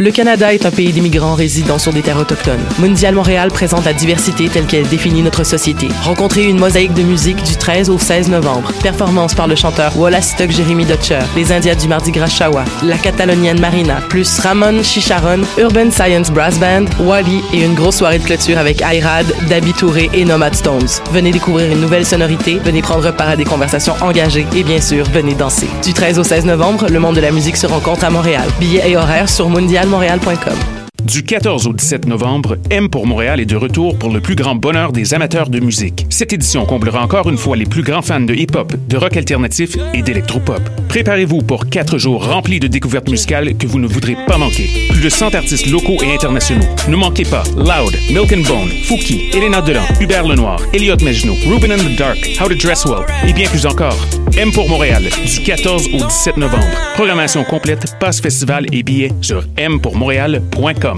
Le Canada est un pays d'immigrants résidant sur des terres autochtones. Mondial Montréal présente la diversité telle qu'elle définit notre société. Rencontrez une mosaïque de musique du 13 au 16 novembre. Performance par le chanteur Wallace Stuck Jeremy Dutcher, les Indiens du Mardi Gras Shawa, la Catalonienne Marina, plus Ramon Chicharon, Urban Science Brass Band, Wally et une grosse soirée de clôture avec Ayrad, Dabi Touré et Nomad Stones. Venez découvrir une nouvelle sonorité, venez prendre part à des conversations engagées et bien sûr, venez danser. Du 13 au 16 novembre, le monde de la musique se rencontre à Montréal. Billets et horaires sur mondial montréal.com. Du 14 au 17 novembre, M pour Montréal est de retour pour le plus grand bonheur des amateurs de musique. Cette édition comblera encore une fois les plus grands fans de hip-hop, de rock alternatif et d'électropop. Préparez-vous pour quatre jours remplis de découvertes musicales que vous ne voudrez pas manquer. Plus de 100 artistes locaux et internationaux. Ne manquez pas Loud, Milk and Bone, Fouki, Elena Delan, Hubert Lenoir, Elliot Mejno, Ruben and the Dark, How to Dress Well et bien plus encore. M pour Montréal, du 14 au 17 novembre. Programmation complète, passe festival et billets sur mpourmontréal.com.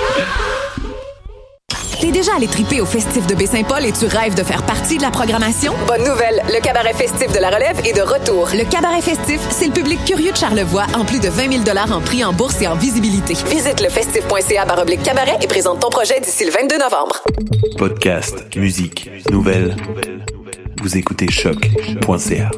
T'es déjà allé triper au festif de Baie-Saint-Paul et tu rêves de faire partie de la programmation? Bonne nouvelle, le cabaret festif de la relève est de retour. Le cabaret festif, c'est le public curieux de Charlevoix en plus de 20 000 en prix en bourse et en visibilité. Visite le festif.ca baroblique cabaret et présente ton projet d'ici le 22 novembre. Podcast, musique, nouvelles. Vous écoutez choc.ca.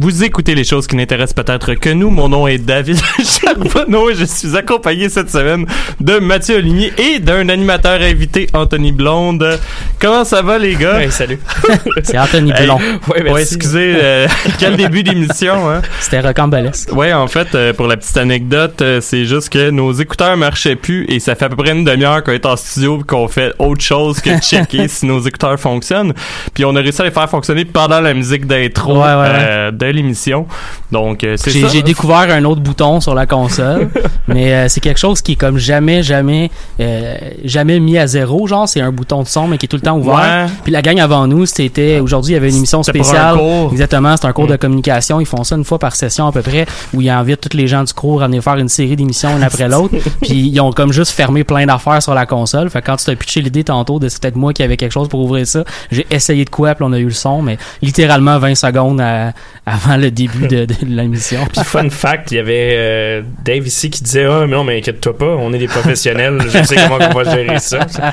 Vous écoutez les choses qui n'intéressent peut-être que nous. Mon nom est David Charbonneau et je suis accompagné cette semaine de Mathieu Oligny et d'un animateur invité, Anthony Blonde. Comment ça va, les gars? Hey, salut. C'est Anthony Hey, Blond. Ouais, excusez, euh, quel début d'émission, hein? C'était rocambolesque. Ouais, en fait, euh, pour la petite anecdote, euh, c'est juste que nos écouteurs marchaient plus et ça fait à peu près une demi-heure qu'on est en studio et qu'on fait autre chose que checker si nos écouteurs fonctionnent. Puis on a réussi à les faire fonctionner pendant la musique d'intro Ouais, ouais, ouais. L'émission. Donc, euh, c'est J'ai ça. j'ai découvert un autre bouton sur la console, mais euh, c'est quelque chose qui est comme jamais, jamais, euh, jamais mis à zéro. Genre, c'est un bouton de son, mais qui est tout le temps ouvert. Ouais. Puis la gang avant nous, c'était aujourd'hui, il y avait une émission spéciale. un cours. Exactement, c'est un cours Mm. de communication. Ils font ça une fois par session à peu près, où ils invitent tous les gens du cours à venir faire une série d'émissions une après l'autre. Puis ils ont comme juste fermé plein d'affaires sur la console. Fait que quand tu t'as pitché l'idée tantôt de c'est peut-être moi qui avait quelque chose pour ouvrir ça, j'ai essayé de quoi, puis on a eu le son, mais littéralement 20 secondes à- avant le début de, de l'émission. Puis fun fact, il y avait euh, Dave ici qui disait ah mais non mais inquiète-toi pas, on est des professionnels, je sais comment on va gérer ça. Ça a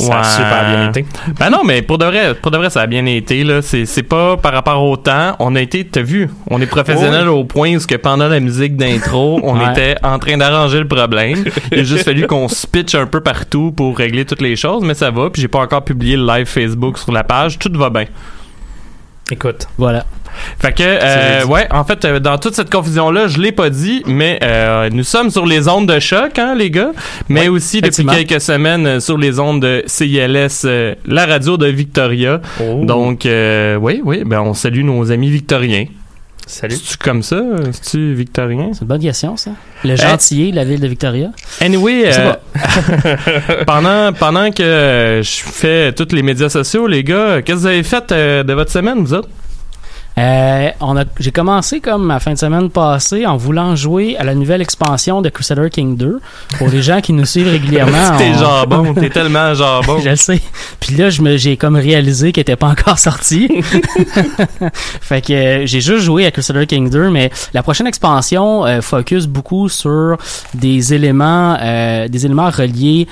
Ouais. super bien été. Ben non, mais pour de vrai, pour de vrai, ça a bien été là. C'est c'est pas par rapport au temps. On a été, t'as vu, on est professionnel au point où ce que pendant la musique d'intro, on Ouais. était en train d'arranger le problème. Il a juste fallu qu'on se pitch un peu partout pour régler toutes les choses, mais ça va. Puis j'ai pas encore publié le live Facebook sur la page. Tout va bien. Écoute, Voilà. Fait que, euh, ouais, en fait, euh, dans toute cette confusion-là, je l'ai pas dit, mais euh, nous sommes sur les ondes de choc, hein, les gars, mais aussi depuis quelques semaines euh, sur les ondes de CILS, euh, la radio de Victoria. Oh. Donc, euh, oui, oui, ben on salue nos amis victoriens. salut. C'est-tu comme ça? C'est-tu victorien? C'est une bonne question, ça. Le gentillet, la ville de Victoria. Anyway, euh, pendant, pendant que euh, je fais tous les médias sociaux, les gars, qu'est-ce que vous avez fait euh, de votre semaine, vous autres? Euh, on a, j'ai commencé comme ma fin de semaine passée en voulant jouer à la nouvelle expansion de Crusader King 2. Pour les gens qui nous suivent régulièrement. T'es on- jambon, t'es tellement jambon. Je le sais. Puis là, je me, j'ai comme réalisé qu'elle était pas encore sortie. fait que euh, j'ai juste joué à Crusader King 2, mais la prochaine expansion euh, focus beaucoup sur des éléments, des éléments reliés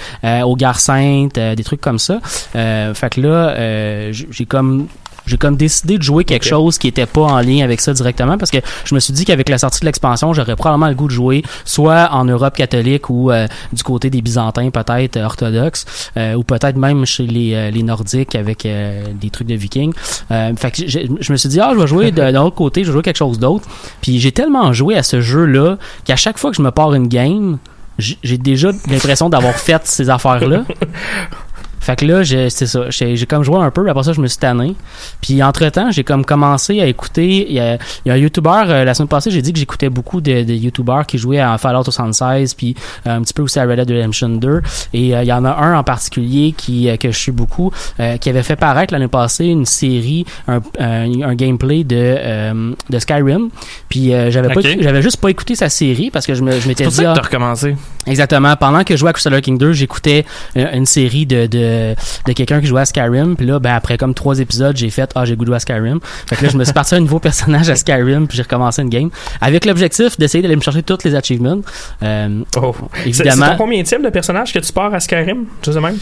aux guerres saintes, des trucs comme ça. Fait que là, j'ai comme j'ai comme décidé de jouer quelque chose qui était pas en lien avec ça directement parce que je me suis dit qu'avec la sortie de l'expansion, j'aurais probablement le goût de jouer soit en Europe catholique ou euh, du côté des Byzantins peut-être euh, orthodoxes euh, ou peut-être même chez les, les Nordiques avec euh, des trucs de Vikings. Fait que je me suis dit ah je vais jouer de, de l'autre côté, je vais jouer quelque chose d'autre. Puis j'ai tellement joué à ce jeu là qu'à chaque fois que je me pars une game, j'ai déjà l'impression d'avoir fait ces affaires là. Fait que là, j'ai- c'est ça. J'ai j'ai comme joué un peu, après ça, je me suis tanné. Puis entre-temps, j'ai comme commencé à écouter. Il y a, il y a un YouTuber, euh, la semaine passée, j'ai dit que j'écoutais beaucoup de, de YouTubers qui jouaient à Fallout 76, puis euh, un petit peu aussi à Red Dead Redemption 2. Et euh, il y en a un en particulier qui que je suis beaucoup, qui avait fait paraître l'année passée une série, un, un, un gameplay de, de Skyrim. Puis j'avais pas, j'avais juste pas écouté sa série parce que je me- je C'est m'étais pour dit ça que ah, t'as recommencé. Exactement. Pendant que je jouais à Crusader King 2, j'écoutais une série de, de, de quelqu'un qui jouait à Skyrim. Puis là, ben, après comme trois épisodes, j'ai fait Ah, j'ai goût de jouer à Skyrim. Fait que là, je me suis parti à un nouveau personnage à Skyrim, puis j'ai recommencé une game. Avec l'objectif d'essayer d'aller me chercher toutes les achievements. Euh, Oh. C'est évidemment. ton combien de personnage que tu pars à Skyrim? Tu sais même?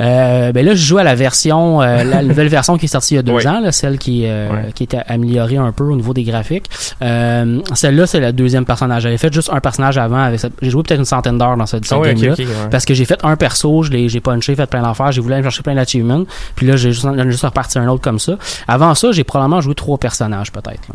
Euh, ben là, je joue à la version, euh, la nouvelle version qui est sortie il y a deux Oui. ans, là, celle qui, euh, qui était améliorée un peu au niveau des graphiques. Euh, Celle-là, c'est le deuxième personnage. J'avais fait juste un personnage avant. Avec cette- J'ai joué peut-être une centaine d'heures dans cette, cette Ah ok, game-là. ouais. Parce que j'ai fait un perso, je l'ai, j'ai punché, fait plein d'affaires, j'ai voulu aller chercher plein d'achievements. Puis là, j'ai juste, j'en ai juste reparti un autre comme ça. Avant ça, j'ai probablement joué trois personnages, peut-être. là.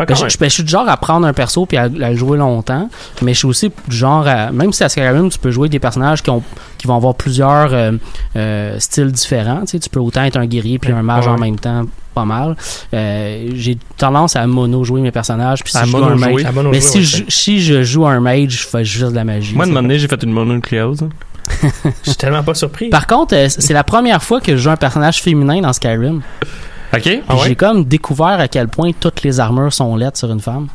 Ah, Ben, je, je- ben, je suis du genre à prendre un perso puis à, à le jouer longtemps, mais je suis aussi du genre à, même si à Skyrim tu peux jouer des personnages qui ont qui vont avoir plusieurs euh, euh, styles différents, tu sais, tu peux autant être un guerrier puis un mage Ouais. en même temps, pas mal. Euh, j'ai tendance à mono jouer mes personnages puis si À je joue mono un mage, jouer? Mono mais jouer, si ouais, je, si je joue un mage, je fais juste de la magie. Moi, de moment donné, j'ai fait une mononucléose. Je suis tellement pas surpris. Par contre, c'est la première fois que je joue un personnage féminin dans Skyrim. OK? Ah ouais? J'ai comme découvert à quel point toutes les armures sont laides sur une femme.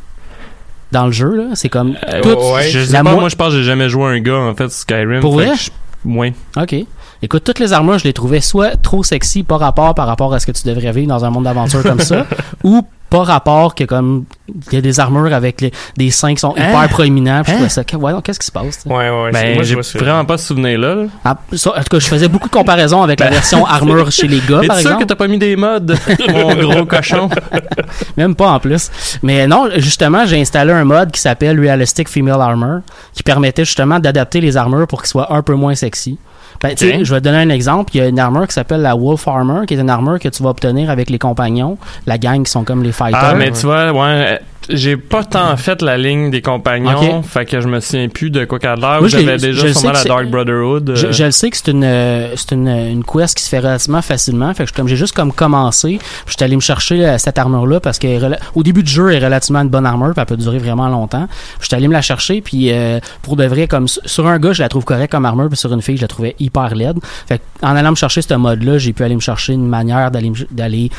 Dans le jeu, là, c'est comme Euh, toutes- ouais. Je sais pas, mo- moi, je pense que j'ai jamais joué un gars, en fait, Skyrim. Pour Fait vrai? je- Ouais. OK. Écoute, toutes les armures, je les trouvais soit trop sexy, pas rapport par rapport à ce que tu devrais vivre dans un monde d'aventure comme ça, ou pas rapport que comme il y a des armures avec les- des seins qui sont Hein? hyper proéminents. Je Hein? trouvais ça, que- ouais, non, qu'est-ce qui se passe? Ouais, ouais, Ben, moi, je j'ai vraiment pas ce souvenir-là. là. Ah, ça, en tout cas, je faisais beaucoup de comparaisons avec la version armure chez les gars, par sûr exemple? que t'as pas mis des mods, mon gros cochon? Même pas en plus. Mais non, justement, j'ai installé un mode qui s'appelle Realistic Female Armor, qui permettait justement d'adapter les armures pour qu'ils soient un peu moins sexy. Ben, je vais te donner un exemple. Il y a une armure qui s'appelle la Wolf Armor, qui est une armure que tu vas obtenir avec les compagnons, la gang qui sont comme les fighters. Ah, mais tu vois, ouais, j'ai pas tant fait la ligne des compagnons, Ok. fait que je me souviens plus de quoi qu'elle l'air. J'avais déjà sûrement la que Dark Brotherhood. euh, Je, je le sais que c'est une, euh, c'est une, une quest qui se fait relativement facilement. Fait que je- comme j'ai juste comme commencé, suis allé me chercher euh, cette armure-là parce qu'au début du jeu, elle est relativement une bonne armure, puis elle peut durer vraiment longtemps. Je suis allé me la chercher, puis euh, pour de vrai, comme sur un gars, je la trouve correcte comme armure, puis sur une fille, je la trouvais hyper laide. Fait que en allant me chercher ce mode-là, j'ai pu aller me chercher une manière d'aller d'aller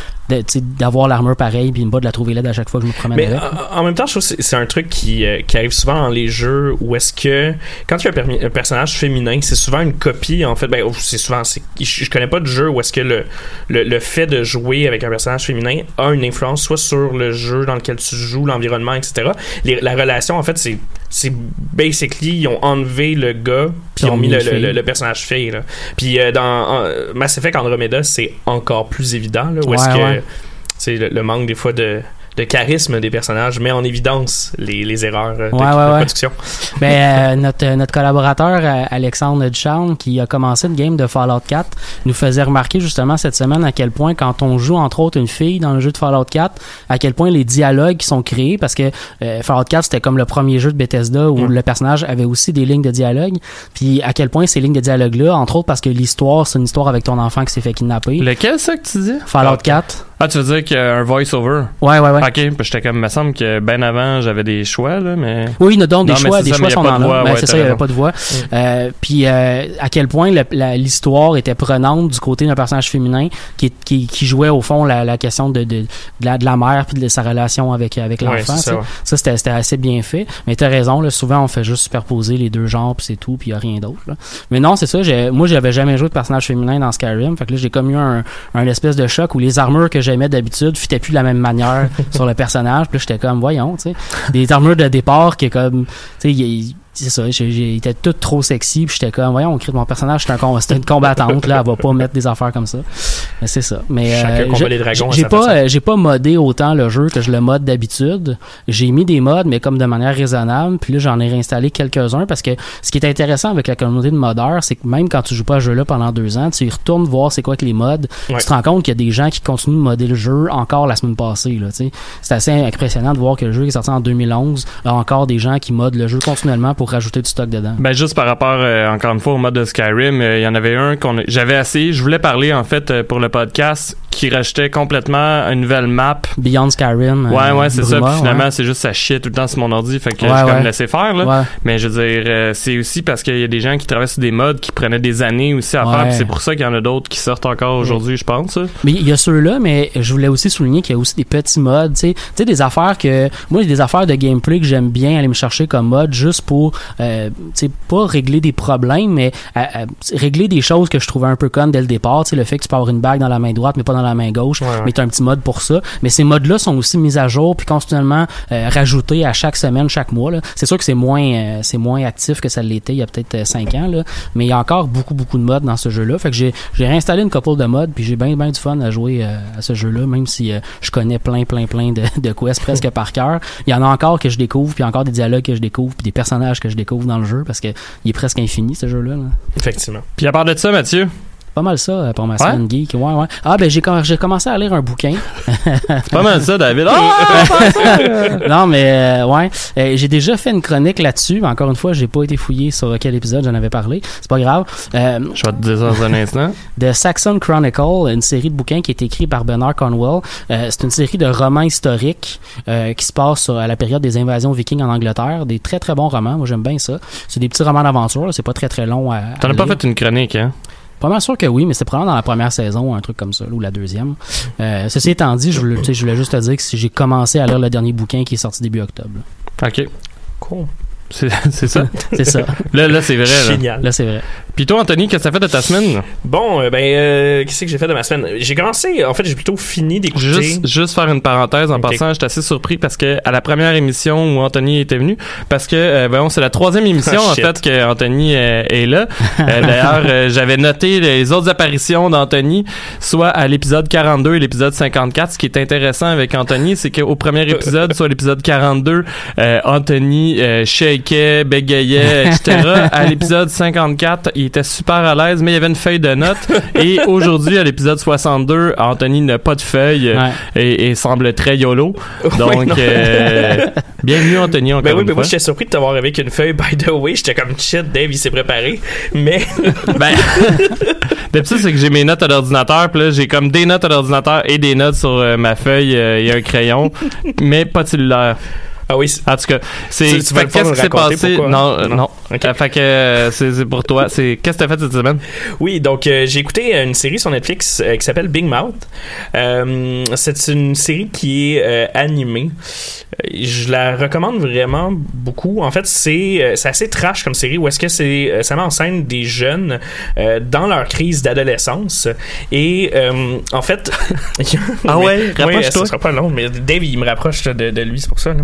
d'avoir l'armure pareille, puis pas de la trouver laide à chaque fois que je me promène Mais avec. En même temps, je trouve que c'est- un truc qui, euh, qui arrive souvent dans les jeux où est-ce que quand tu as un, permi- un personnage féminin, c'est souvent une copie en fait. Ben, c'est souvent. c'est- Je, connais pas de jeu où est-ce que le, le, le fait de jouer avec un personnage féminin a une influence soit sur le jeu dans lequel tu joues, l'environnement, etc. Les- la relation, en fait, c'est c'est basically ils ont enlevé le gars puis ils ont mis le, le- le- personnage fille. Là. Puis euh, dans Mass Effect Andromeda, c'est encore plus évident là, où est-ce que ouais. c'est le, le manque des fois de, de charisme des personnages met en évidence les, les erreurs euh, de, Ouais, de ouais, ouais. production. Ben, euh, notre, notre collaborateur euh, Alexandre Ducharme, qui a commencé une game de Fallout 4, nous faisait remarquer justement cette semaine à quel point quand on joue entre autres une fille dans le jeu de Fallout 4, à quel point les dialogues qui sont créés, parce que euh, Fallout 4 c'était comme le premier jeu de Bethesda où Mm. le personnage avait aussi des lignes de dialogue, puis à quel point ces lignes de dialogue là, entre autres parce que l'histoire c'est une histoire avec ton enfant qui s'est fait kidnapper. Lequel ça que tu dis? Fallout 4. Ah, tu veux dire qu'il y a un voice-over? Ouais, ouais, ouais. Ok, j'étais comme, il me semble que ben avant, j'avais des choix, là, mais. Oui, il donc des Non, choix, des ça, choix sont de là. voix, Ben, ouais, c'est ça, il n'y avait pas de voix. Euh, puis euh, à quel point l'histoire était prenante du côté d'un personnage féminin qui, qui, qui jouait au fond la, la question de, de, de la, de la mère puis de sa relation avec, avec Ouais, l'enfant. c'est ça, ouais. ça, c'était assez bien fait. Mais t'as raison, là, souvent on fait juste superposer les deux genres puis c'est tout, puis il y a rien d'autre. Mais non, c'est ça. Moi, j'avais jamais joué de personnage féminin dans Skyrim. Fait que là, j'ai comme eu un, un espèce de choc où les armures que j'aimais d'habitude fitaient plus de la même manière sur le personnage. Puis j'étais comme, voyons, tu sais, des armures de départ qui est comme, tu sais, c'est ça, j'ai, était tout trop sexy, puis j'étais comme, voyons, on crie de mon personnage, c'est un c'était une combattante, là, elle va pas mettre des affaires comme ça. Mais c'est ça. Mais, Chacun euh, j'ai- les dragons à j'ai sa pas, euh, j'ai pas modé autant le jeu que je le mode d'habitude. J'ai mis des mods, mais comme de manière raisonnable, puis là, j'en ai réinstallé quelques-uns, parce que ce qui est intéressant avec la communauté de modeurs, c'est que même quand tu joues pas à ce jeu-là pendant deux ans, tu y retournes voir c'est quoi que les mods, Ouais. tu te rends compte qu'il y a des gens qui continuent de modder le jeu encore la semaine passée, là, tu sais. C'est assez impressionnant de voir que le jeu qui est sorti en 2011 a encore des gens qui modent le jeu continuellement pour rajouter du stock dedans. Ben juste par rapport euh, encore une fois au mode de Skyrim, euh, il y en avait un qu'on j'avais essayé, je voulais parler en fait euh, pour le podcast qui rachetait complètement une nouvelle map. Beyond Skyrim. Ouais ouais, c'est ça, puis finalement ouais. c'est juste ça chier tout le temps sur mon ordi, fait que Ouais, j'ai comme ouais. laissé faire là. Mais je veux dire c'est aussi parce qu'il y a des gens qui travaillent sur des modes qui prenaient des années aussi à faire, c'est pour ça qu'il y en a d'autres qui sortent encore aujourd'hui, je pense. là. Mais il y a ceux-là, mais je voulais aussi souligner qu'il y a aussi des petits modes, tu sais, tu sais des affaires que moi a des affaires de gameplay que j'aime bien aller me chercher comme mode juste pour euh, pas régler des problèmes mais euh, euh, régler des choses que je trouvais un peu connes dès le départ, tu sais le fait que tu peux avoir une bague dans la main droite mais pas dans la main gauche, Ouais, ouais. mais tu un petit mode pour ça. Mais ces modes-là sont aussi mis à jour puis continuellement euh, rajoutés à chaque semaine, chaque mois. C'est sûr que c'est moins euh, c'est moins actif que ça l'était il y a peut-être euh, cinq ans là, mais il y a encore beaucoup beaucoup de modes dans ce jeu-là. Fait que j'ai j'ai réinstallé une couple de modes puis j'ai bien bien du fun à jouer euh, à ce jeu-là même si euh, je connais plein plein plein de, de quests presque par cœur. Il y en a encore que je découvre puis encore des dialogues que je découvre puis des personnages que je découvre dans le jeu parce que il est presque infini ce jeu-là. là. Effectivement. Puis à part de ça, Mathieu, Pas mal ça euh, pour ma semaine geek. Ouais ouais. Ah ben j'ai com- j'ai commencé à lire un bouquin. c'est pas mal ça David. Ah! non, mais euh, ouais, Euh, j'ai déjà fait une chronique là-dessus. mais Encore une fois, j'ai pas été fouillé sur quel épisode j'en avais parlé. C'est pas grave. Je vais te dire ça dans un instant. The Saxon Chronicle, une série de bouquins qui est écrite par Bernard Cornwell. C'est une série de romans historiques qui se passe à la période des invasions vikings en Angleterre. Des très très bons romans. Moi, j'aime bien ça. C'est des petits romans d'aventure. là. C'est pas très très long à. T'en as pas fait une chronique, hein? Pas mal sûr que oui, mais c'est probablement dans la première saison, un truc comme ça, ou la deuxième. Euh, ceci étant dit, je voulais, je juste te dire que j'ai commencé à lire le dernier bouquin qui est sorti début octobre. là. Ok. Cool. C'est c'est ça? C'est ça. Là, là c'est vrai. Là. Génial. Là, c'est vrai. Puis toi, Anthony, qu'est-ce que ça fait de ta semaine? Bon, euh, ben, euh, qu'est-ce que j'ai fait de ma semaine? J'ai commencé, en fait, j'ai plutôt fini d'écouter. Juste, juste faire une parenthèse en passant, j'étais assez surpris parce que à la première émission où Anthony était venu, parce que euh, ben, c'est la troisième émission Ah, en fait que Anthony euh, est là. Euh, D'ailleurs, euh, j'avais noté les autres apparitions d'Anthony, soit à l'épisode 42 et l'épisode 54. Ce qui est intéressant avec Anthony, c'est qu'au premier épisode, soit l'épisode 42, euh, Anthony euh, shakeait, bégayait, etc. à l'épisode 54, il était super à l'aise, mais il y avait une feuille de notes. Et aujourd'hui, à l'épisode 62, Anthony n'a pas de feuille Ouais. et, et semble très yolo. Donc, euh, bienvenue Anthony encore Ben oui, une mais moi fois. j'étais surpris de t'avoir avec une feuille. By the way, j'étais comme shit, Dave il s'est préparé. Mais Ben, d'habitude, c'est que j'ai mes notes à l'ordinateur, puis là, j'ai comme des notes à l'ordinateur et des notes sur euh, ma feuille euh, et un crayon, mais pas de cellulaire. Ah oui, En tout cas, c'est qu'est-ce qui s'est passé? pourquoi? Non, euh, Non. non. Ok. Euh, fait que euh, c'est pour toi. C'est qu'est-ce que t'as fait cette semaine? Oui. Donc euh, j'ai écouté une série sur Netflix euh, qui s'appelle Big Mouth. Euh, c'est une série qui est animée. Je la recommande vraiment beaucoup. En fait, c'est euh, c'est assez trash comme série où est-ce que c'est ça met en scène des jeunes euh, dans leur crise d'adolescence et euh, en fait Ah ouais, rapproche-toi. ça sera pas long, mais Dave, il me rapproche de, de lui, c'est pour ça. là.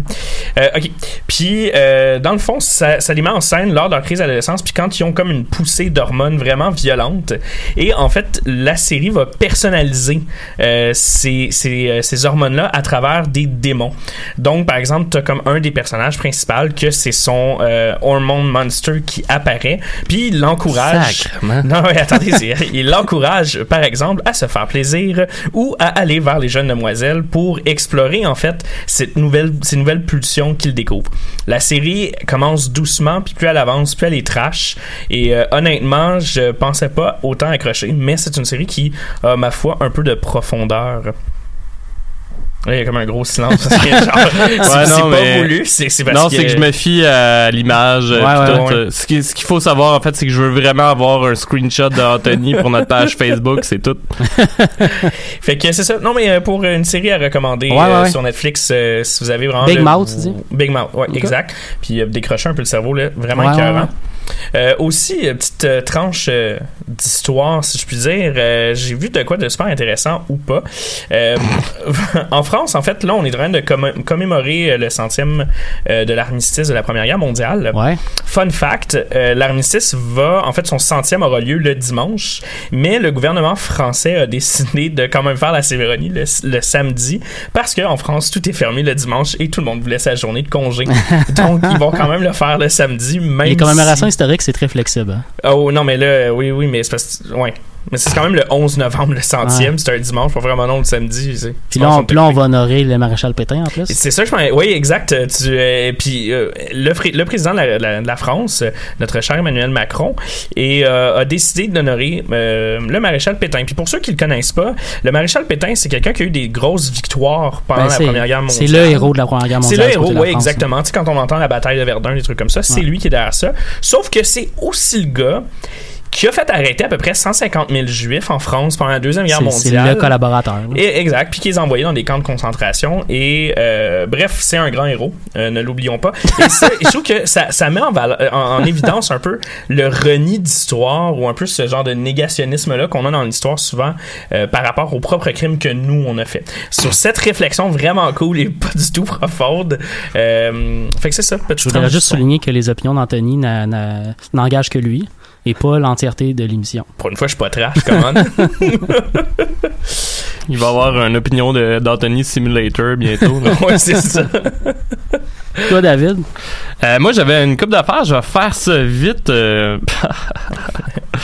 Euh, OK. Puis, euh, dans le fond, ça, ça les met en scène lors de leur crise d'adolescence, puis quand ils ont comme une poussée d'hormones vraiment violente. Et en fait, la série va personnaliser euh, ces, ces, ces hormones-là à travers des démons. Donc, par exemple, tu as comme un des personnages principaux que c'est son euh, hormone monster qui apparaît, puis il l'encourage. Non, mais attendez, il l'encourage, par exemple, à se faire plaisir ou à aller vers les jeunes demoiselles pour explorer, en fait, cette nouvelle, ces nouvelles qu'il découvre. La série commence doucement, puis plus elle avance, plus elle est trash. Et euh, honnêtement, je pensais pas autant accrocher, mais c'est une série qui a, ma foi, un peu de profondeur. Ouais, Il y a comme un gros silence. parce que, genre, c'est pas mais- voulu, c'est parce non, que... c'est que je me fie à l'image. euh, Ouais, pis ouais, tout, ouais. Ce qui- ce qu'il faut savoir, en fait, c'est que je veux vraiment avoir un screenshot d'Anthony pour notre page Facebook, c'est tout. Fait que c'est ça. Non, mais euh, pour une série à recommander Ouais, ouais, euh, sur Netflix, euh, si vous avez vraiment. Big le- Mouth, tu dis? Big Mouth, ouais, Ok. exact. Puis euh, décrocher un peu le cerveau, là. Vraiment Ouais, écœurant. ouais, ouais. Euh, aussi, euh, petite euh, tranche euh, d'histoire, si je puis dire. Euh, J'ai vu de quoi de super intéressant ou pas. Euh, en France, en fait, là, on est en train de commé- commémorer euh, le centième euh, de l'armistice de la Première Guerre mondiale. Ouais. Fun fact, l'armistice va, en fait, son centième aura lieu le dimanche, mais le gouvernement français a décidé de quand même faire la cérémonie le, le samedi parce qu'en France, tout est fermé le dimanche et tout le monde voulait sa journée de congé. Donc, ils vont quand même le faire le samedi, même Les commémorations si- historiques, c'est très flexible. hein. Oh non, mais là, oui, oui, mais c'est parce que, ouais. Mais c'est quand même le 11 novembre, le centième, c'est un dimanche, pas vraiment non le samedi. c'est- Puis là, on, là, on va honorer le maréchal Pétain en plus. C'est ça, je pense. Oui, exact. Tu, euh, puis euh, le, le président de la, la- de la France, notre cher Emmanuel Macron, et, euh, a décidé d'honorer le maréchal Pétain. Puis pour ceux qui le connaissent pas, le maréchal Pétain, c'est quelqu'un qui a eu des grosses victoires pendant Ben, la c'est- Première Guerre mondiale. C'est le héros de la Première Guerre C'est mondiale. le du côté héros, oui, exactement. Tu sais, quand on entend la bataille de Verdun, des trucs comme ça, c'est Ouais. lui qui est derrière ça. Sauf que c'est aussi le gars qui a fait arrêter à peu près 150 000 juifs en France pendant la Deuxième Guerre C'est- C'est mondiale. le collaborateur. Et, exact, puis qui les a envoyés dans des camps de concentration. Et euh, bref, c'est un grand héros, euh, ne l'oublions pas. Et ça, je trouve que ça, ça met en, euh, en, en évidence un peu le reni d'histoire ou un peu ce genre de négationnisme-là qu'on a dans l'histoire souvent euh, par rapport aux propres crimes que nous, on a fait. Sur cette réflexion vraiment cool et pas du tout profonde. Euh, fait que c'est ça. Je voudrais juste souligner que les opinions d'Anthony n'engagent que lui et pas l'entièreté de l'émission. Pour une fois, je suis pas trash, comment? Il va avoir une opinion de- d'Anthony Simulator bientôt. ouais, c'est ça. Toi, David? Euh, moi, j'avais une coupe d'affaires. Je vais faire ça vite. euh,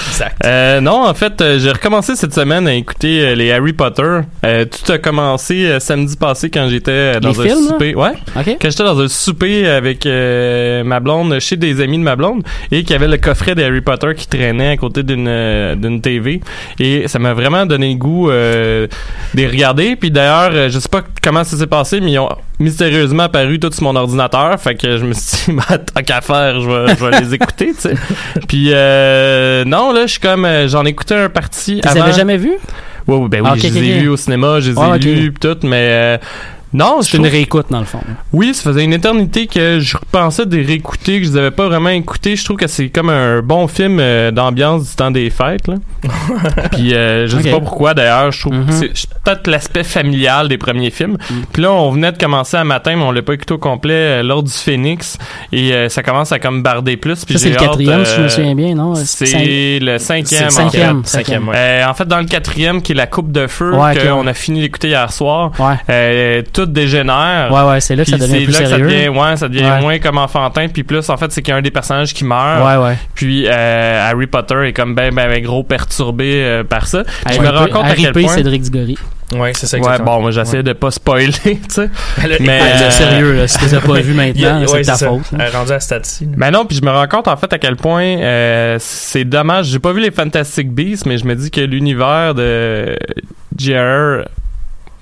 Exact. Euh, non, en fait, j'ai recommencé cette semaine à écouter les Harry Potter. Tout a commencé samedi passé quand j'étais dans Les un films, là? souper. Ouais. Quand j'étais dans un souper avec ma blonde, chez des amis de ma blonde, et qu'il y avait le coffret des Harry Potter qui traînait à côté d'une d'une TV. Et ça m'a vraiment donné le goût de les regarder. Puis d'ailleurs, je sais pas comment ça s'est passé, mais ils ont mystérieusement apparu tous sur mon ordinateur. Fait que je me suis dit, bah, tant qu'à faire, je vais, je vais les écouter, tu sais. Puis euh, non, là, je suis comme, euh, j'en ai écouté un parti Tu les avais jamais vus? Ouais, ouais, ben oui, Ah, je les ai vus au cinéma, je les ai Ouais, ok. lus, pis tout, mais euh, non, je C'est une trouve- réécoute, dans le fond. oui, ça faisait une éternité que je repensais de réécouter, que je les avais pas vraiment écoutés. Je trouve que c'est comme un bon film euh, d'ambiance du temps des fêtes. Là. Puis euh, je sais Ok. pas pourquoi d'ailleurs, je trouve Mhm. que c'est c'est peut-être l'aspect familial des premiers films. Mhm. Puis là, on venait de commencer un matin, mais on l'a pas écouté au complet euh, lors du Phoenix. Et euh, ça commence à comme barder plus. Puis Ça, c'est le quatrième, si je me souviens bien, non? C'est le cinquième. C'est en le fait. cinquième. Cinquième, ouais. Euh, en fait, dans le quatrième, qui est la coupe de feu, Ouais, qu'on a fini d'écouter hier soir, Ouais. euh, tout dégénère. Ouais, ouais, c'est là que ça Puis devient c'est plus là que sérieux. ça devient, ouais, ça devient Ouais. moins comme enfantin. Puis plus, en fait, c'est qu'il y a un des personnages qui meurt. Ouais, ouais. Puis euh, Harry Potter est comme ben, ben, ben gros perturbé euh, par ça. Puis je me rends compte à quel point... Cédric Diggory. Ouais, c'est ça, Ouais, exactement. bon, moi j'essaie de pas spoiler, tu sais. Mais, Mais, euh, sérieux, là, si tu les as pas vus maintenant, c'est ouais, ta ça. faute. Euh, rendu à là. Ben non, puis je me rends compte en fait à quel point euh, c'est dommage. J'ai pas vu les Fantastic Beasts, mais je me dis que l'univers de J.R.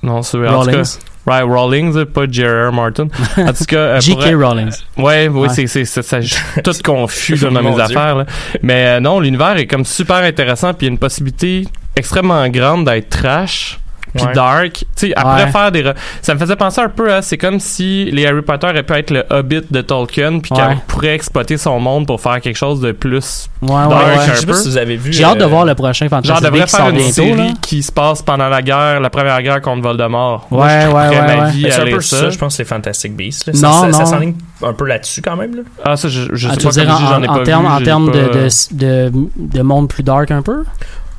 Non, c'est en tout cas. Rawlings. Right, Rawlings, pas J.R. Martin. En tout cas, euh, J.K. pour- Rowling. Ouais, oui, Ouais. c'est c'est c'est ça, tout confus dans mes Dieu. affaires là. Mais euh, non, l'univers est comme super intéressant puis il y a une possibilité extrêmement grande d'être trash puis Ouais. dark. Tu sais, après Ouais. faire des re- ça me faisait penser un peu à c'est comme si les Harry Potter auraient pu être le Hobbit de Tolkien puis Ouais. qu'on pourrait exploiter son monde pour faire quelque chose de plus Ouais, ouais, Dark, ouais. un Je sais pas peu. si vous avez vu. J'ai hâte de euh, voir le prochain Genre, Fantastic devrait faire une bientôt, série là. qui se passe pendant la guerre, la première guerre contre Voldemort. Moi, Ouais, je ouais, ouais, ma ouais. vie à c'est un peu ça, ça. je pense, les Fantastic Beasts. là. Non, non. ça s'enligne un peu là-dessus quand même. Là. Ah, ça, je, je Ah, sais tu pas, veux dire en, j'en ai en pas vu, en j'ai termes de, pas- de, de, de monde plus dark un peu?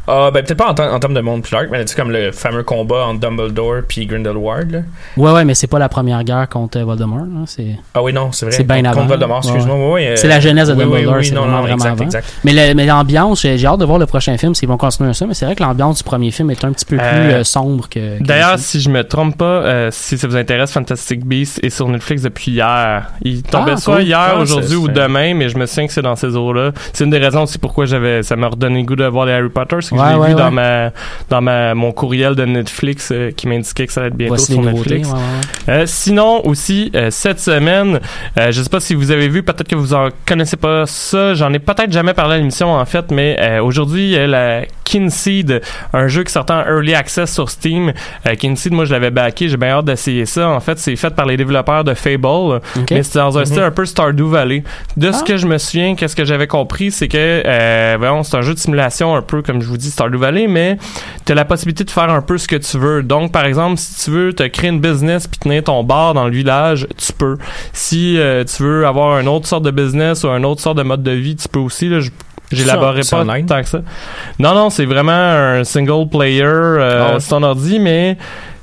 Ah, ben peut-être pas en, en termes de monde plus dark, mais tu sais, comme le fameux combat entre Dumbledore puis Grindelwald. Là. Ouais, ouais, mais c'est pas la première guerre contre Voldemort. C'est Ah oui, non, c'est vrai. C'est bien contre, avant. Contre Voldemort, Ouais, excuse-moi. ouais, ouais, euh, C'est la genèse de oui, oui, Dumbledore, oui, c'est non, vraiment, non, vraiment exact, avant. exact. Mais le- mais l'ambiance, j'ai j'ai hâte de voir le prochain film s'ils vont continuer ça, mais c'est vrai que l'ambiance du premier film est un petit peu plus Euh, euh, sombre que. que D'ailleurs, si je me trompe pas, euh, si ça vous intéresse, Fantastic Beasts est sur Netflix depuis hier. Il tombait Ah, soit cool. hier, Ah, aujourd'hui c'est- ou c'est- demain, mais je me souviens que c'est dans ces eaux-là. C'est une des raisons aussi pourquoi j'avais, ça m'a redonné le goût de voir les Harry Potter, c'est Ouais, je l'ai ouais, vu dans ma dans ma mon courriel de Netflix euh, qui m'indiquait que ça allait être bientôt Voici sur. Netflix. Euh, sinon aussi euh, cette semaine, euh, je sais pas si vous avez vu, peut-être que vous en connaissez pas ça. J'en ai peut-être jamais parlé à l'émission en fait, mais aujourd'hui la Kinseed, un jeu qui sortait en early access sur Steam. Euh, Kinseed, moi je l'avais backé, j'ai bien hâte d'essayer ça. En fait, c'est fait par les développeurs de Fable, Ok. mais c'est dans un style un peu Stardew Valley. De ce Ah. que je me souviens, qu'est-ce que j'avais compris, c'est que euh, voyons, c'est un jeu de simulation un peu comme je vous dis Stardew Valley, mais tu as la possibilité de faire un peu ce que tu veux. Donc par exemple, si tu veux te créer une business puis tenir ton bar dans le village, tu peux. Si euh, tu veux avoir une autre sorte de business ou un autre sorte de mode de vie, tu peux aussi. Là, je- J'élaborerai pas tant que ça. Non, non, c'est vraiment un single player euh, ouais. ton ordi, mais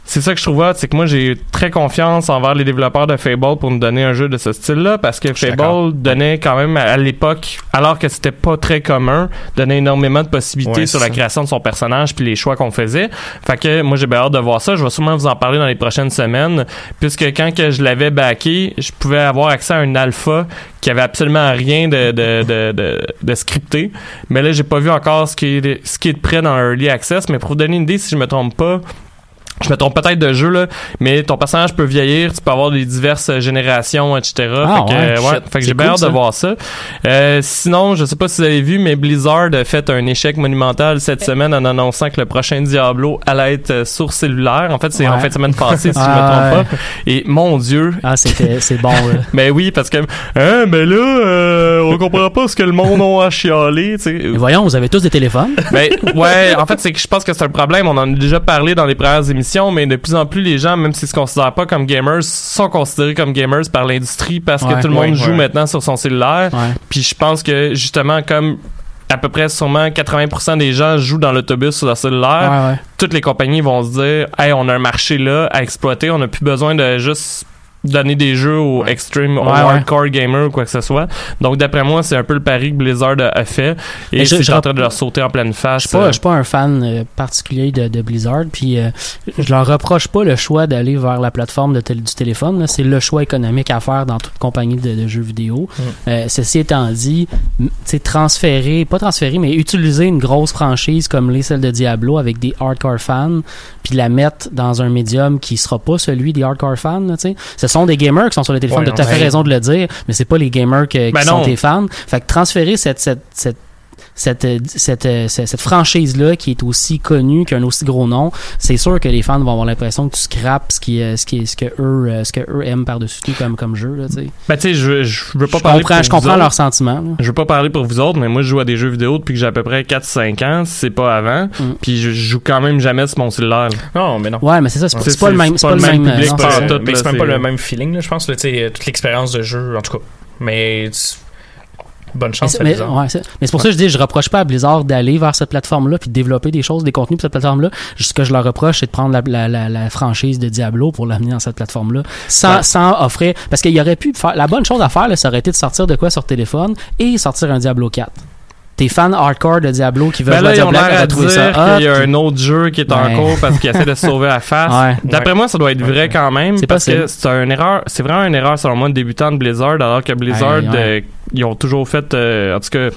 c'est ça que je trouve hot, c'est que moi j'ai très confiance envers les développeurs de Fable pour nous donner un jeu de ce style-là, parce que. Fable donnait quand même à, l'époque, alors que c'était pas très commun, donnait énormément de possibilités Ouais, sur la création de son personnage puis les choix qu'on faisait. Fait que moi j'ai bien hâte de voir ça. Je vais sûrement vous en parler dans les prochaines semaines, puisque quand que je l'avais backé, je pouvais avoir accès à un alpha qui avait absolument rien de, de, de, de, de scripté. Mais là, j'ai pas vu encore ce qui est, ce qui est de près dans Early Access. Mais pour vous donner une idée, si je me trompe pas, je me trompe peut-être de jeu, là, mais ton personnage peut vieillir, tu peux avoir des diverses générations, etc. Ah, fait que, ouais, euh, fait que j'ai bien cool, hâte ça. de voir ça. Euh, sinon, je sais pas si vous avez vu, mais Blizzard a fait un échec monumental cette semaine en annonçant que le prochain Diablo allait être euh, sur cellulaire. En fait, c'est en fin de semaine passée, si je Ah, me ouais. trompe pas. Et mon Dieu, Ah, c'était, c'est bon, là. ben oui, parce que, hein, ben là, euh, on comprend pas ce que le monde a à chialer, tu sais. Mais voyons, vous avez tous des téléphones. Ben ouais, en fait, c'est que je pense que c'est un problème. On en a déjà parlé dans les premières émissions, mais de plus en plus, les gens, même s'ils se considèrent pas comme gamers, sont considérés comme gamers par l'industrie parce que tout le monde Ouais, joue ouais. maintenant sur son cellulaire. Ouais. Puis je pense que justement, comme à peu près sûrement 80% des gens jouent dans l'autobus sur leur cellulaire, Ouais, ouais. toutes les compagnies vont se dire, hey, on a un marché là à exploiter, on n'a plus besoin de juste donner des jeux aux extreme, aux Ouais, ouais. hardcore gamers ou quoi que ce soit. Donc d'après moi, c'est un peu le pari que Blizzard a, fait et je- c'est je en train de leur sauter en pleine Je face. suis pas, euh, je suis pas un fan euh, particulier de, de Blizzard, puis euh, je leur reproche pas le choix d'aller vers la plateforme de du téléphone. C'est le choix économique à faire dans toute compagnie de, de jeux vidéo. Mm. Euh, ceci étant dit, sais, transférer, pas transférer, mais utiliser une grosse franchise comme les celles de Diablo avec des hardcore fans, puis la mettre dans un médium qui sera pas celui des hardcore fans. là, sont des gamers qui sont sur le téléphone, Ouais, de tout à fait raison de le dire, mais c'est pas les gamers que- qui Ben sont non. tes fans. Fait que transférer cette, cette, cette cette, euh, cette, euh, cette, cette franchise-là qui est aussi connue, qui a un aussi gros nom, c'est sûr que les fans vont avoir l'impression que tu scrapes ce qui, euh, ce qui, ce que eux, ce que eux aiment par-dessus tout comme, comme jeu, là. Ben, tu sais, je, je veux pas Je parler comprends, pour je vous comprends autres. leurs sentiments, là. Je veux pas parler pour vous autres, mais moi, je joue à des jeux vidéo depuis que j'ai à peu près 4-5 ans, c'est pas avant. Mm. Puis je, je joue quand même jamais sur mon cellulaire. là. Non, mais non. Ouais, mais c'est ça, c'est pas, C'est- c'est pas le même, c'est pas le même, public, non, pas c'est tout. mais même pas le même feeling, là, je pense. Là, tu sais, toute l'expérience de jeu, en tout cas. Mais bonne chance, mais, ouais, mais c'est pour ça que je dis, je reproche pas à Blizzard d'aller vers cette plateforme-là puis de développer des choses, des contenus pour cette plateforme-là. Ce que je leur reproche, c'est de prendre la, la, la, la franchise de Diablo pour l'amener dans cette plateforme-là, sans, Ouais. sans offrir, parce qu'il y aurait pu faire, la bonne chose à faire, là, ça aurait été de sortir de quoi sur téléphone et sortir un Diablo 4. Tes fans hardcore de Diablo qui veulent Ben jouer là, à ils ont Diablo 4 l'air à ça dire hot, qu'il y a puis- un autre jeu qui est en Ouais. cours parce qu'il essaie de se sauver la face. Ouais. D'après moi, ça doit être vrai quand même parce possible. que c'est une erreur. C'est vraiment une erreur selon moi de débutant de Blizzard alors que Blizzard, ils ont toujours fait. euh, en tout cas,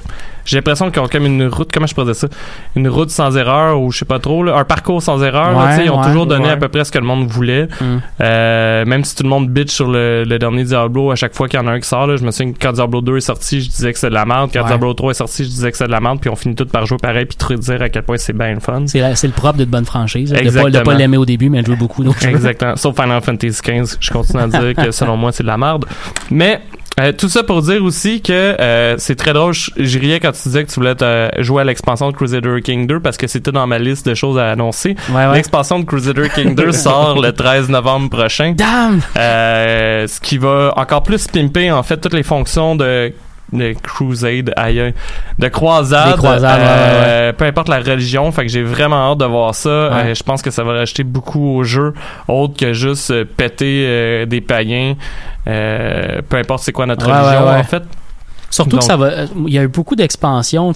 j'ai l'impression qu'ils ont comme une route. Comment je pourrais dire ça? Une route sans erreur ou je sais pas trop. là, un parcours sans erreur. Ouais, ils ont ouais, toujours donné ouais. à peu près ce que le monde voulait. Hum. Euh, même si tout le monde bitch sur le, le dernier Diablo à chaque fois qu'il y en a un qui sort, là, je me souviens que quand Diablo 2 est sorti, je disais que c'est de la merde. Quand. Diablo 3 est sorti, je disais que c'est de la merde. Puis on finit tout par jouer pareil puis te dire à quel point c'est bien le fun. C'est le propre d'une bonne franchise, là, de pas, de Exactement. pas l'aimer au début, mais de jouer beaucoup. Exactement. Sauf Final Fantasy XV, je continue à dire que selon moi c'est de la merde. Mais euh, tout ça pour dire aussi que euh, c'est très drôle. Je riais quand tu disais que tu voulais te jouer à l'expansion de Crusader King 2 parce que c'était dans ma liste de choses à annoncer. Ouais, ouais. L'expansion de Crusader King 2 sort le 13 novembre prochain. Damn! Euh, ce qui va encore plus pimper en fait toutes les fonctions de de crusade aïe, de croisade, ouais, euh, peu importe la religion fait que j'ai vraiment hâte de voir ça Ouais. Euh, je pense que ça va rajouter beaucoup au jeu autre que juste euh, péter euh, des païens euh, peu importe c'est quoi notre Ouais, religion ouais, ouais. en fait Surtout Donc- que ça va. euh, Il y a eu beaucoup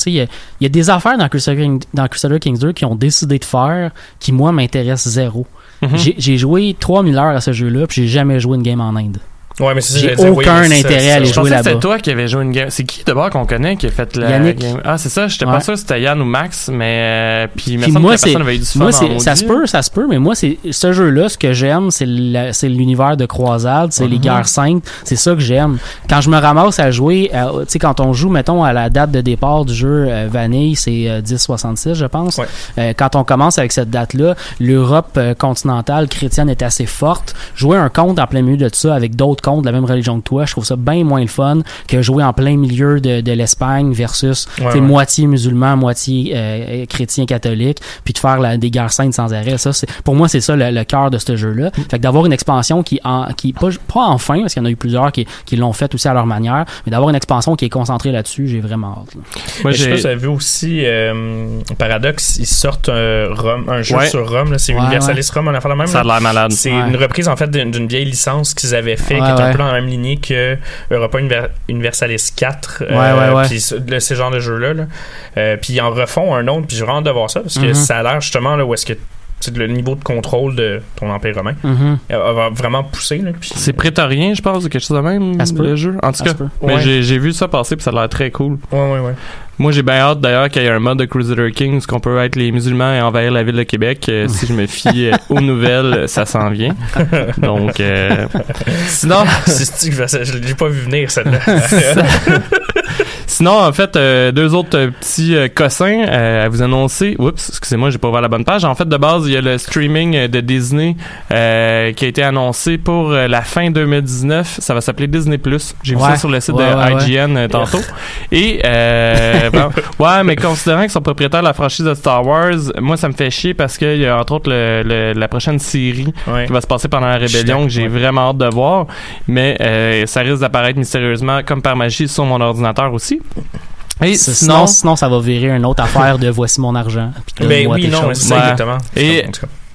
sais, Il y, a- il y a des affaires dans Crusader, King- dans Crusader Kings 2 qui ont décidé de faire qui, moi, m'intéressent zéro. Mhm. J'ai- J'ai joué 3000 heures à ce jeu-là, puis j'ai jamais joué une game en Inde. Ouais, mais c'est ça, J'ai oui, aucun intérêt ça, à aller Je jouer là-bas. c'était toi qui avais joué une game. C'est qui d'abord qu'on connaît qui a fait la Yannick. game? Ah, c'est ça, j'étais Ouais. pas sûr si c'était Yann ou Max, mais euh, puis Puis moi, que la c'est, personne avait eu du fun moi, en ça se peut, ça se peut, mais moi, c'est, ce jeu-là, ce que j'aime, c'est, l'univers de croisade, c'est les Mhm. guerres saintes, c'est ça que j'aime. Quand je me ramasse à jouer, euh, tu sais, quand on joue, mettons, à la date de départ du jeu euh, Vanille, c'est euh, 1066, je pense. Ouais. Euh, quand on commence avec cette date-là, l'Europe euh, continentale chrétienne est assez forte. Jouer un conte en plein milieu de ça avec d'autres de la même religion que toi, je trouve ça bien moins le fun que jouer en plein milieu de, de l'Espagne versus Ouais, ouais. moitié musulman, moitié euh, chrétien catholique, puis de faire la, des guerres saintes sans arrêt. Ça, c'est pour moi, c'est ça le, le cœur de ce jeu-là. Fait que d'avoir une expansion qui, en, qui pas, pas enfin, parce qu'il y en a eu plusieurs qui, qui l'ont fait aussi à leur manière, mais d'avoir une expansion qui est concentrée là-dessus, j'ai vraiment hâte. là. Moi, je sais j'ai- pas si vous avez vu aussi euh, Paradox, ils sortent un, Rome, un jeu Ouais. sur Rome, c'est Ouais, Universalist Rome, on a fait la même. Ça a l'air malade. C'est Ouais. une reprise en fait d'une d'une vieille licence qu'ils avaient fait Ouais, qui est un ouais. peu dans la même lignée que Europa Univer- Universalis 4. Ouais, ouais, ouais. Puis ces genres de jeux-là. Là. Euh, puis ils en refont un autre, puis j'ai vraiment hâte de voir ça parce que Mhm. ça a l'air justement là, où est-ce que le niveau de contrôle de ton empire romain Mhm. euh, va vraiment pousser. C'est prétorien, je pense, ou quelque chose de même, le jeu? En tout cas, mais Ouais. j'ai j'ai vu ça passer, puis ça a l'air très cool. Ouais, ouais, ouais. Moi, j'ai bien hâte d'ailleurs qu'il y ait un mode de Crusader Kings qu'on peut être les musulmans et envahir la ville de Québec. Euh, si je me fie euh, aux nouvelles, ça s'en vient. Donc, euh, sinon, C'est- je l'ai pas vu venir celle-là. sinon, en fait, euh, deux autres euh, petits euh, cossins euh, à vous annoncer. Oups, excusez-moi, j'ai pas ouvert la bonne page. En fait, de base, il y a le streaming euh, de Disney euh, qui a été annoncé pour euh, la fin 2019. Ça va s'appeler Disney Plus. J'ai vu Ouais. ça sur le site Ouais, de ouais. IGN euh, tantôt. Et ouais, mais considérant qu'ils sont propriétaires de la franchise de Star Wars, moi ça me fait chier parce qu'il y a entre autres le, le- la prochaine série Ouais. qui va se passer pendant la rébellion que j'ai vraiment hâte de voir, mais euh, ça risque d'apparaître mystérieusement comme par magie sur mon ordinateur aussi. Et sinon, Sinon, sinon, ça va virer une autre affaire de voici mon argent. puis Ben oui, non, choses. c'est ça Ouais. exactement. Et-.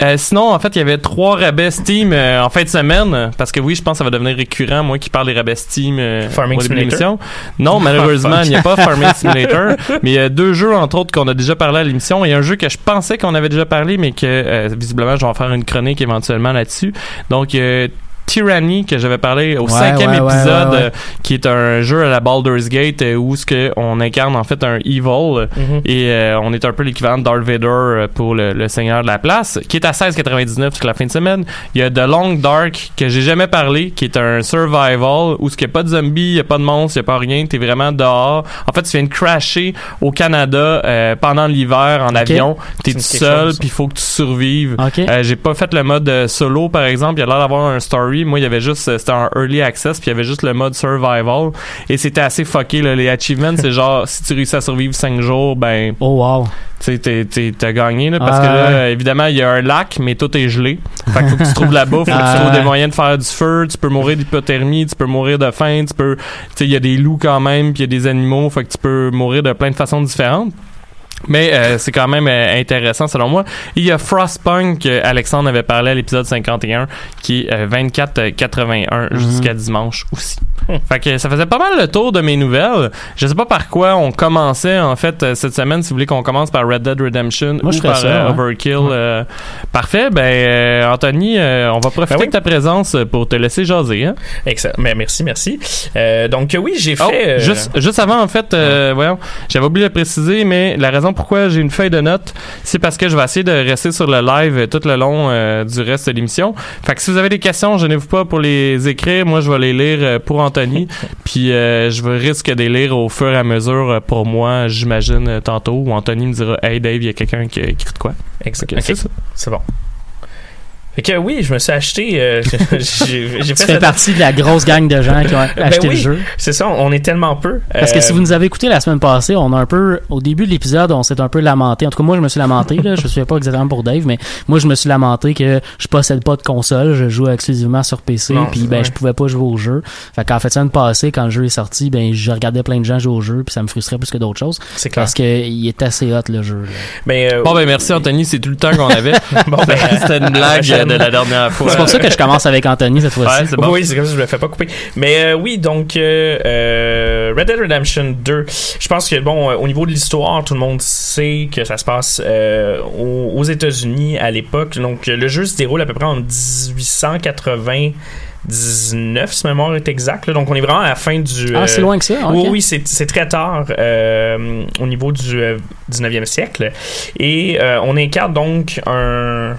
Euh, sinon, en fait, il y avait trois rabais Steam euh, en fin de semaine, parce que oui, je pense que ça va devenir récurrent, moi qui parle des rabais Steam euh, Farming au début de Simulator? l'émission. Non, malheureusement, il n'y a pas Farming Simulator, mais il y a deux jeux, entre autres, qu'on a déjà parlé à l'émission. Il y a un jeu que je pensais qu'on avait déjà parlé, mais que, euh, visiblement, je vais en faire une chronique éventuellement là-dessus. Donc, euh, Tyranny que j'avais parlé au Ouais, cinquième ouais, épisode ouais, ouais. euh, qui est un jeu à la Baldur's Gate euh, où ce que on incarne en fait un evil euh, Mhm. et euh, on est un peu l'équivalent de Darth Vader pour le, le Seigneur de la Place, qui est à 16,99 jusqu'à la fin de semaine. Il y a The Long Dark, que j'ai jamais parlé, qui est un survival, où ce qu'il n'y a pas de zombies, il n'y a pas de monstres, il n'y a pas rien, t'es vraiment dehors. En fait, tu viens de crasher au Canada euh, pendant l'hiver en avion. T'es tout seul, puis il faut que tu survives. Euh, j'ai pas fait le mode solo par exemple, il y a l'air d'avoir un story. Moi, il y avait juste euh, c'était un early access, puis il y avait juste le mode survival et c'était assez fucké là. les achievements, c'est genre si tu réussis à survivre 5 jours, ben Oh, wow. tu sais t'as gagné là parce Ah, que là ouais. évidemment, il y a un lac mais tout est gelé. Fait qu'il faut que tu trouves la bouffe, faut que Ah, tu trouves ouais. des moyens de faire du feu, tu peux mourir d'hypothermie, tu peux mourir de faim, tu peux tu sais il y a des loups quand même, puis il y a des animaux, fait que tu peux mourir de plein de façons différentes. Mais euh, c'est quand même euh, intéressant selon moi. Il y a Frostpunk, que Alexandre avait parlé à l'épisode 51, qui est euh, 24,81 Mhm. jusqu'à dimanche aussi. Fait que ça faisait pas mal le tour de mes nouvelles. Je sais pas par quoi on commençait en fait euh, cette semaine. Si vous voulez qu'on commence par Red Dead Redemption Moi, je ou ferais par ça, euh, ouais. Overkill. euh, parfait. Ben Anthony, euh, on va profiter Ben oui. de ta présence pour te laisser jaser. Hein? Excellent. Mais merci, merci. Donc oui, j'ai Oh, fait. juste, juste avant, en fait, voyons, j'avais oublié de préciser, mais la raison pourquoi j'ai une feuille de notes, c'est parce que je vais essayer de rester sur le live tout le long du reste de l'émission. Fait que si vous avez des questions, gênez-vous pas pour les écrire. Moi, je vais les lire pour Anthony, puis euh, je vais risque de les lire au fur et à mesure euh, pour moi, j'imagine, euh, tantôt, où Anthony me dira « Hey Dave, il y a quelqu'un qui a écrit de quoi? ex- » Fait que ok, c'est ça. C'est bon. Fait que oui, je me suis acheté. euh, j'ai j'ai Tu fait fais cette- partie de la grosse gang de gens qui ont acheté Ben oui. le jeu. C'est ça, on est tellement peu. Parce que Euh, si vous nous avez écouté la semaine passée, on a un peu, au début de l'épisode, on s'est un peu lamenté. En tout cas, moi, je me suis lamenté, là. Je me souviens pas exactement pour Dave, mais moi, je me suis lamenté que je possède pas de console. Je joue exclusivement sur PC, Non, puis ben, je pouvais pas jouer au jeu. Fait qu'en fait, semaine passée, quand le jeu est sorti, ben, je regardais plein de gens jouer au jeu, puis ça me frustrait plus que d'autres choses. C'est clair. Parce que il est assez hot, le jeu. là. Mais, euh, Bon, ben merci Anthony, c'est tout le temps qu'on avait. bon, ben, C'était une blague euh, de la dernière fois. C'est pour ça que je commence avec Anthony cette fois-ci. Ouais, c'est bon. Oui, c'est comme ça, je me fais pas couper. Mais euh, oui, donc euh, euh, Red Dead Redemption 2. Je pense que bon, euh, au niveau de l'histoire, tout le monde sait que ça se passe euh, aux, aux États-Unis à l'époque. Donc le jeu se déroule à peu près en 1880. 19, si ma mémoire est exacte. là. Donc, on est vraiment à la fin du. Ah, euh, c'est loin que ça? Ok. Oui, oui, c'est c'est très tard euh, au niveau du euh, 19e siècle. Et euh, on incarne donc un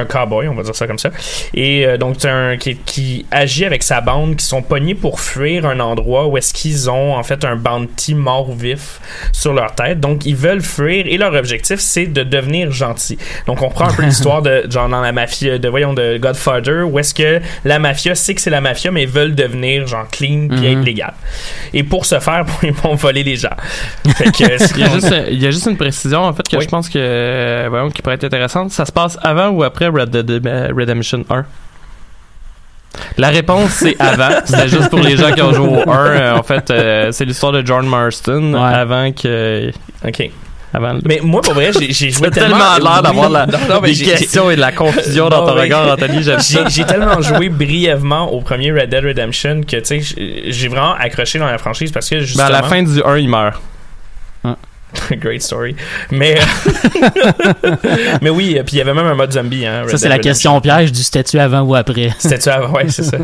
un cowboy, on va dire ça comme ça. Et euh, donc, un qui, qui agit avec sa bande, qui sont pognés pour fuir un endroit où est-ce qu'ils ont en fait un bounty mort ou vif sur leur tête. Donc, ils veulent fuir et leur objectif, c'est de devenir gentil. Donc, on prend un peu l'histoire de genre dans la mafia, de voyons de Godfather, où est-ce que la mafia sait que c'est la mafia, mais ils veulent devenir genre clean puis être légal. Et pour ce faire, ils vont voler les gens. Fait que, c'est- Il y, a juste, il y a juste une précision, en fait, que Oui. je pense que, euh, voyons, qui pourrait être intéressante. Ça se passe avant ou après Red Dead euh, Redemption 1? La réponse, c'est avant. C'était juste pour les gens qui ont joué au 1. Euh, en fait, euh, c'est l'histoire de John Marston Ouais. avant que... ok. Avant le- Mais moi, pour vrai, j'ai joué tellement tellement. l'air d'avoir Oui. la- Non, non, mais des questions et de la confusion dans ton mais- regard, Anthony. J'ai tellement joué brièvement au premier Red Dead Redemption que tu sais j'ai- vraiment accroché dans la franchise parce que Ben, justement à la fin du 1, il meurt. great story. Mais euh, mais oui puis il y avait même un mode zombie hein, Ça, c'est la question piège du statut avant ou après. c'était-tu avant ouais c'est ça.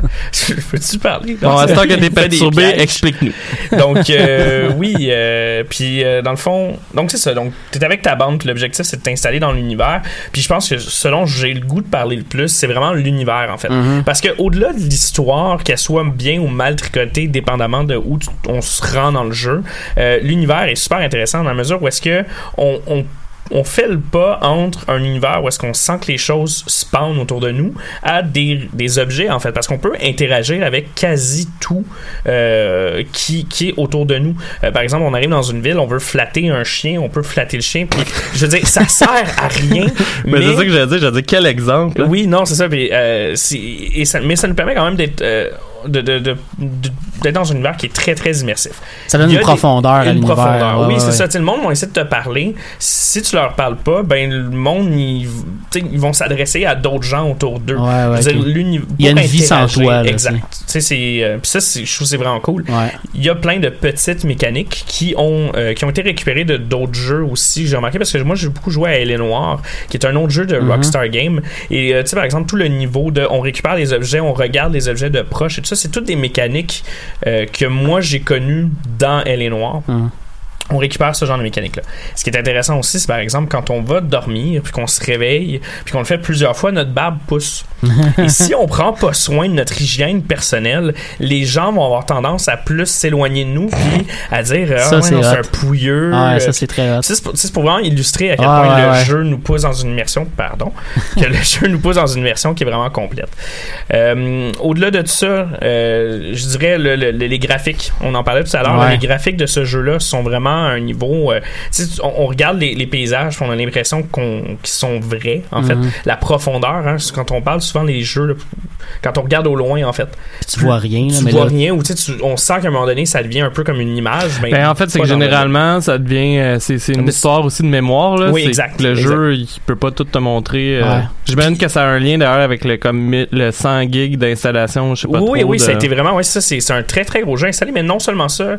Peux-tu parler? Bon, à ce temps que t'es perturbé, explique-nous. donc euh, oui euh, puis euh, dans le fond donc c'est ça. Donc t'es avec ta bande puis l'objectif c'est de t'installer dans l'univers. Puis je pense que selon j'ai le goût de parler le plus c'est vraiment l'univers en fait. Mhm. parce que au-delà de l'histoire qu'elle soit bien ou mal tricotée dépendamment de où tu- on se rend dans le jeu euh, l'univers est super intéressant dans mesure où est-ce que on, on on fait le pas entre un univers où est-ce qu'on sent que les choses spawnent autour de nous à des, des objets en fait parce qu'on peut interagir avec quasi tout euh, qui, qui est autour de nous Euh, par exemple on arrive dans une ville on veut flatter un chien on peut flatter le chien puis je veux dire ça sert à rien Mais, c'est ça que j'allais dire. J'allais dire, quel exemple? là? oui, non, c'est ça. puis, euh, et ça. Mais ça nous permet quand même d'être euh, de, de, de- d'être dans un univers qui est très très immersif. Ça donne une profondeur à Une l'univers. profondeur. Ouais, oui, ouais, c'est ça. Le monde va essayer de te parler. Si tu leur parles pas, ben le monde, ils, ils vont s'adresser à d'autres gens autour d'eux. Ouais, dire, Il y a une vie sans toi, là, Exact. C'est. euh, puis ça, c'est- je trouve que c'est vraiment cool. Il y a plein de petites mécaniques qui ont, euh, qui ont été récupérées de d'autres jeux aussi. J'ai remarqué parce que moi, j'ai beaucoup joué à Elle est Noire, qui est un autre jeu de Mhm. Rockstar Game. Et euh, tu sais, par exemple, tout le niveau de. On récupère les objets, on regarde les objets de proche et tout ça, c'est toutes des mécaniques euh, que moi, j'ai connues dans Elle est Noire. Mhm. On récupère ce genre de mécanique-là. Ce qui est intéressant aussi, c'est par exemple quand on va dormir, puis qu'on se réveille, puis qu'on le fait plusieurs fois, notre barbe pousse. Et si on prend pas soin de notre hygiène personnelle, les gens vont avoir tendance à plus s'éloigner de nous, puis à dire ah, Ça, ouais, c'est un pouilleux. Ouais, euh, ça, c'est très c'est pour, vraiment illustrer à quel Ah, point ouais, le ouais. jeu nous pousse dans une immersion, pardon, que le jeu nous pousse dans une immersion qui est vraiment complète. Euh, Au-delà de tout ça, euh, je dirais le- le- les graphiques. On en parlait tout à l'heure. Ouais. Les graphiques de ce jeu-là sont vraiment à un niveau. euh, on, on regarde les, les paysages, puis on a l'impression qu'on qu'ils sont vrais. En fait, Mhm. la profondeur. Hein, quand on parle souvent des jeux, là, quand on regarde au loin, en fait, Tu vois rien, là, tu mais vois là, rien. Ou tu on sent qu'à un moment donné, ça devient un peu comme une image. Ben, Ben, en fait, c'est que généralement, ça devient. euh, c'est c'est une histoire aussi de mémoire. Là. Oui, C'est exact, que Le exact. jeu, il peut pas tout te montrer. euh, Ouais. J'imagine que ça a un lien d'ailleurs avec le, comme, le 100 gigs d'installation. Je sais pas oui, trop. oui, de- ça a été vraiment, ouais, c'est ça, c'est c'est un très très gros jeu installé, mais non seulement ça,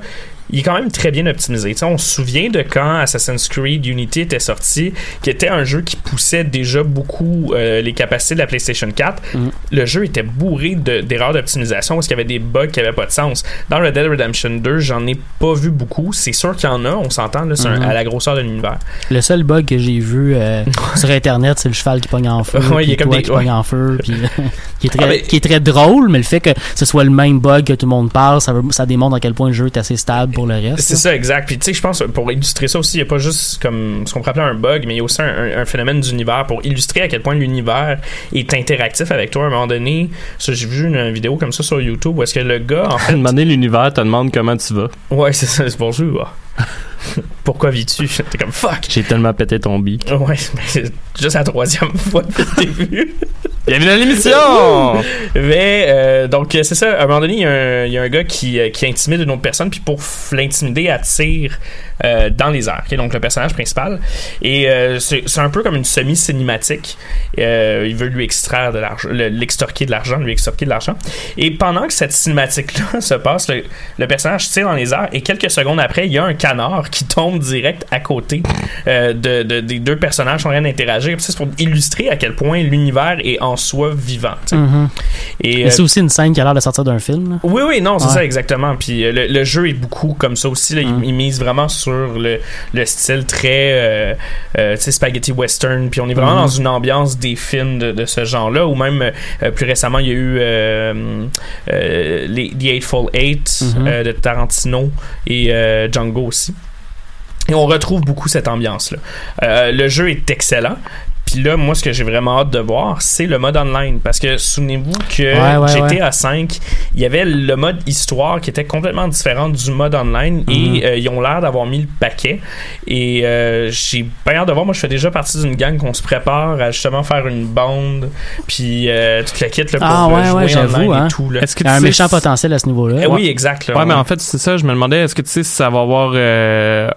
il est quand même très bien optimisé. On se souvient de quand Assassin's Creed Unity était sorti, qui était un jeu qui poussait déjà beaucoup euh, les capacités de la PlayStation 4. Mhm. Le jeu était bourré de- d'erreurs d'optimisation parce qu'il y avait des bugs qui n'avaient pas de sens. Dans Red Dead Redemption 2, j'en ai pas vu beaucoup. C'est sûr qu'il y en a, on s'entend, Mhm. à la grosseur de l'univers. le seul bug que j'ai vu euh, sur Internet, c'est le cheval qui pogne en feu. Ouais, il y a puis comme des- qui ouais. pogne en feu. Puis, qui, est très, Ah, qui est très drôle, mais le fait que ce soit le même bug que tout le monde parle, ça, ça démontre à quel point le jeu est assez stable pour le reste. C'est ça, exact. Puis tu sais, je pense pour illustrer ça aussi, il n'y a pas juste comme ce qu'on pourrait appeler un bug, mais il y a aussi un, un- un phénomène d'univers pour illustrer à quel point l'univers est interactif avec toi. À un moment donné, ça, j'ai vu une, une vidéo comme ça sur YouTube où est-ce que le gars, en À fait, un moment donné, l'univers te demande comment tu vas. ouais, c'est ça, c'est bonjour. Pourquoi vis-tu? T'es comme fuck. J'ai tellement pété ton bi. Ouais, mais c'est juste la troisième fois depuis le début. Bienvenue à l'émission! Mais euh, donc c'est ça. À un moment donné, il y, y a un gars qui, euh, qui intimide une autre personne, puis pour l'intimider, elle tire euh, dans les airs. ok? Donc le personnage principal. Et euh, c'est un peu comme une semi-cinématique. Euh, il veut lui extraire de l'argent, le- l'extorquer de l'argent, lui extorquer de l'argent. Et pendant que cette cinématique-là se passe, le, le personnage tire dans les airs et quelques secondes après, il y a un canard qui tombe direct à côté de, de- des deux personnages qui sont en train d'interagir. C'est pour illustrer à quel point l'univers est en soi vivant. Et, euh, c'est aussi une scène qui a l'air de sortir d'un film. là. oui, oui, non, c'est Ouais. ça exactement. Puis le, le jeu est beaucoup comme ça aussi. Là, il- Mm. il, mise vraiment sur le, le style très, euh, euh, spaghetti western. Puis on est vraiment Mm. dans une ambiance des films de, de ce genre-là. Ou même euh, plus récemment, il y a eu les, The Eightful Eight Mhm. euh, de Tarantino et Django aussi. Et on retrouve beaucoup cette ambiance-là. Euh, le jeu est excellent. Puis là, moi, ce que j'ai vraiment hâte de voir, c'est le mode online. Parce que souvenez-vous que Ouais, ouais, GTA 5, il y avait le mode histoire qui était complètement différent du mode online Mhm. et euh, ils ont l'air d'avoir mis le paquet. Et euh, j'ai bien hâte de voir. Moi, je fais déjà partie d'une gang qu'on se prépare à justement faire une bande. Puis euh, toute la kit là, pour Ah, ouais, jouer ouais, j'avoue, online hein. et tout. Là. Est-ce que Il y a un tu sais méchant si- potentiel à ce niveau-là. Eh oui, exact. là, Ouais, mais en fait, c'est ça, je me demandais, est-ce que tu sais si ça va avoir euh,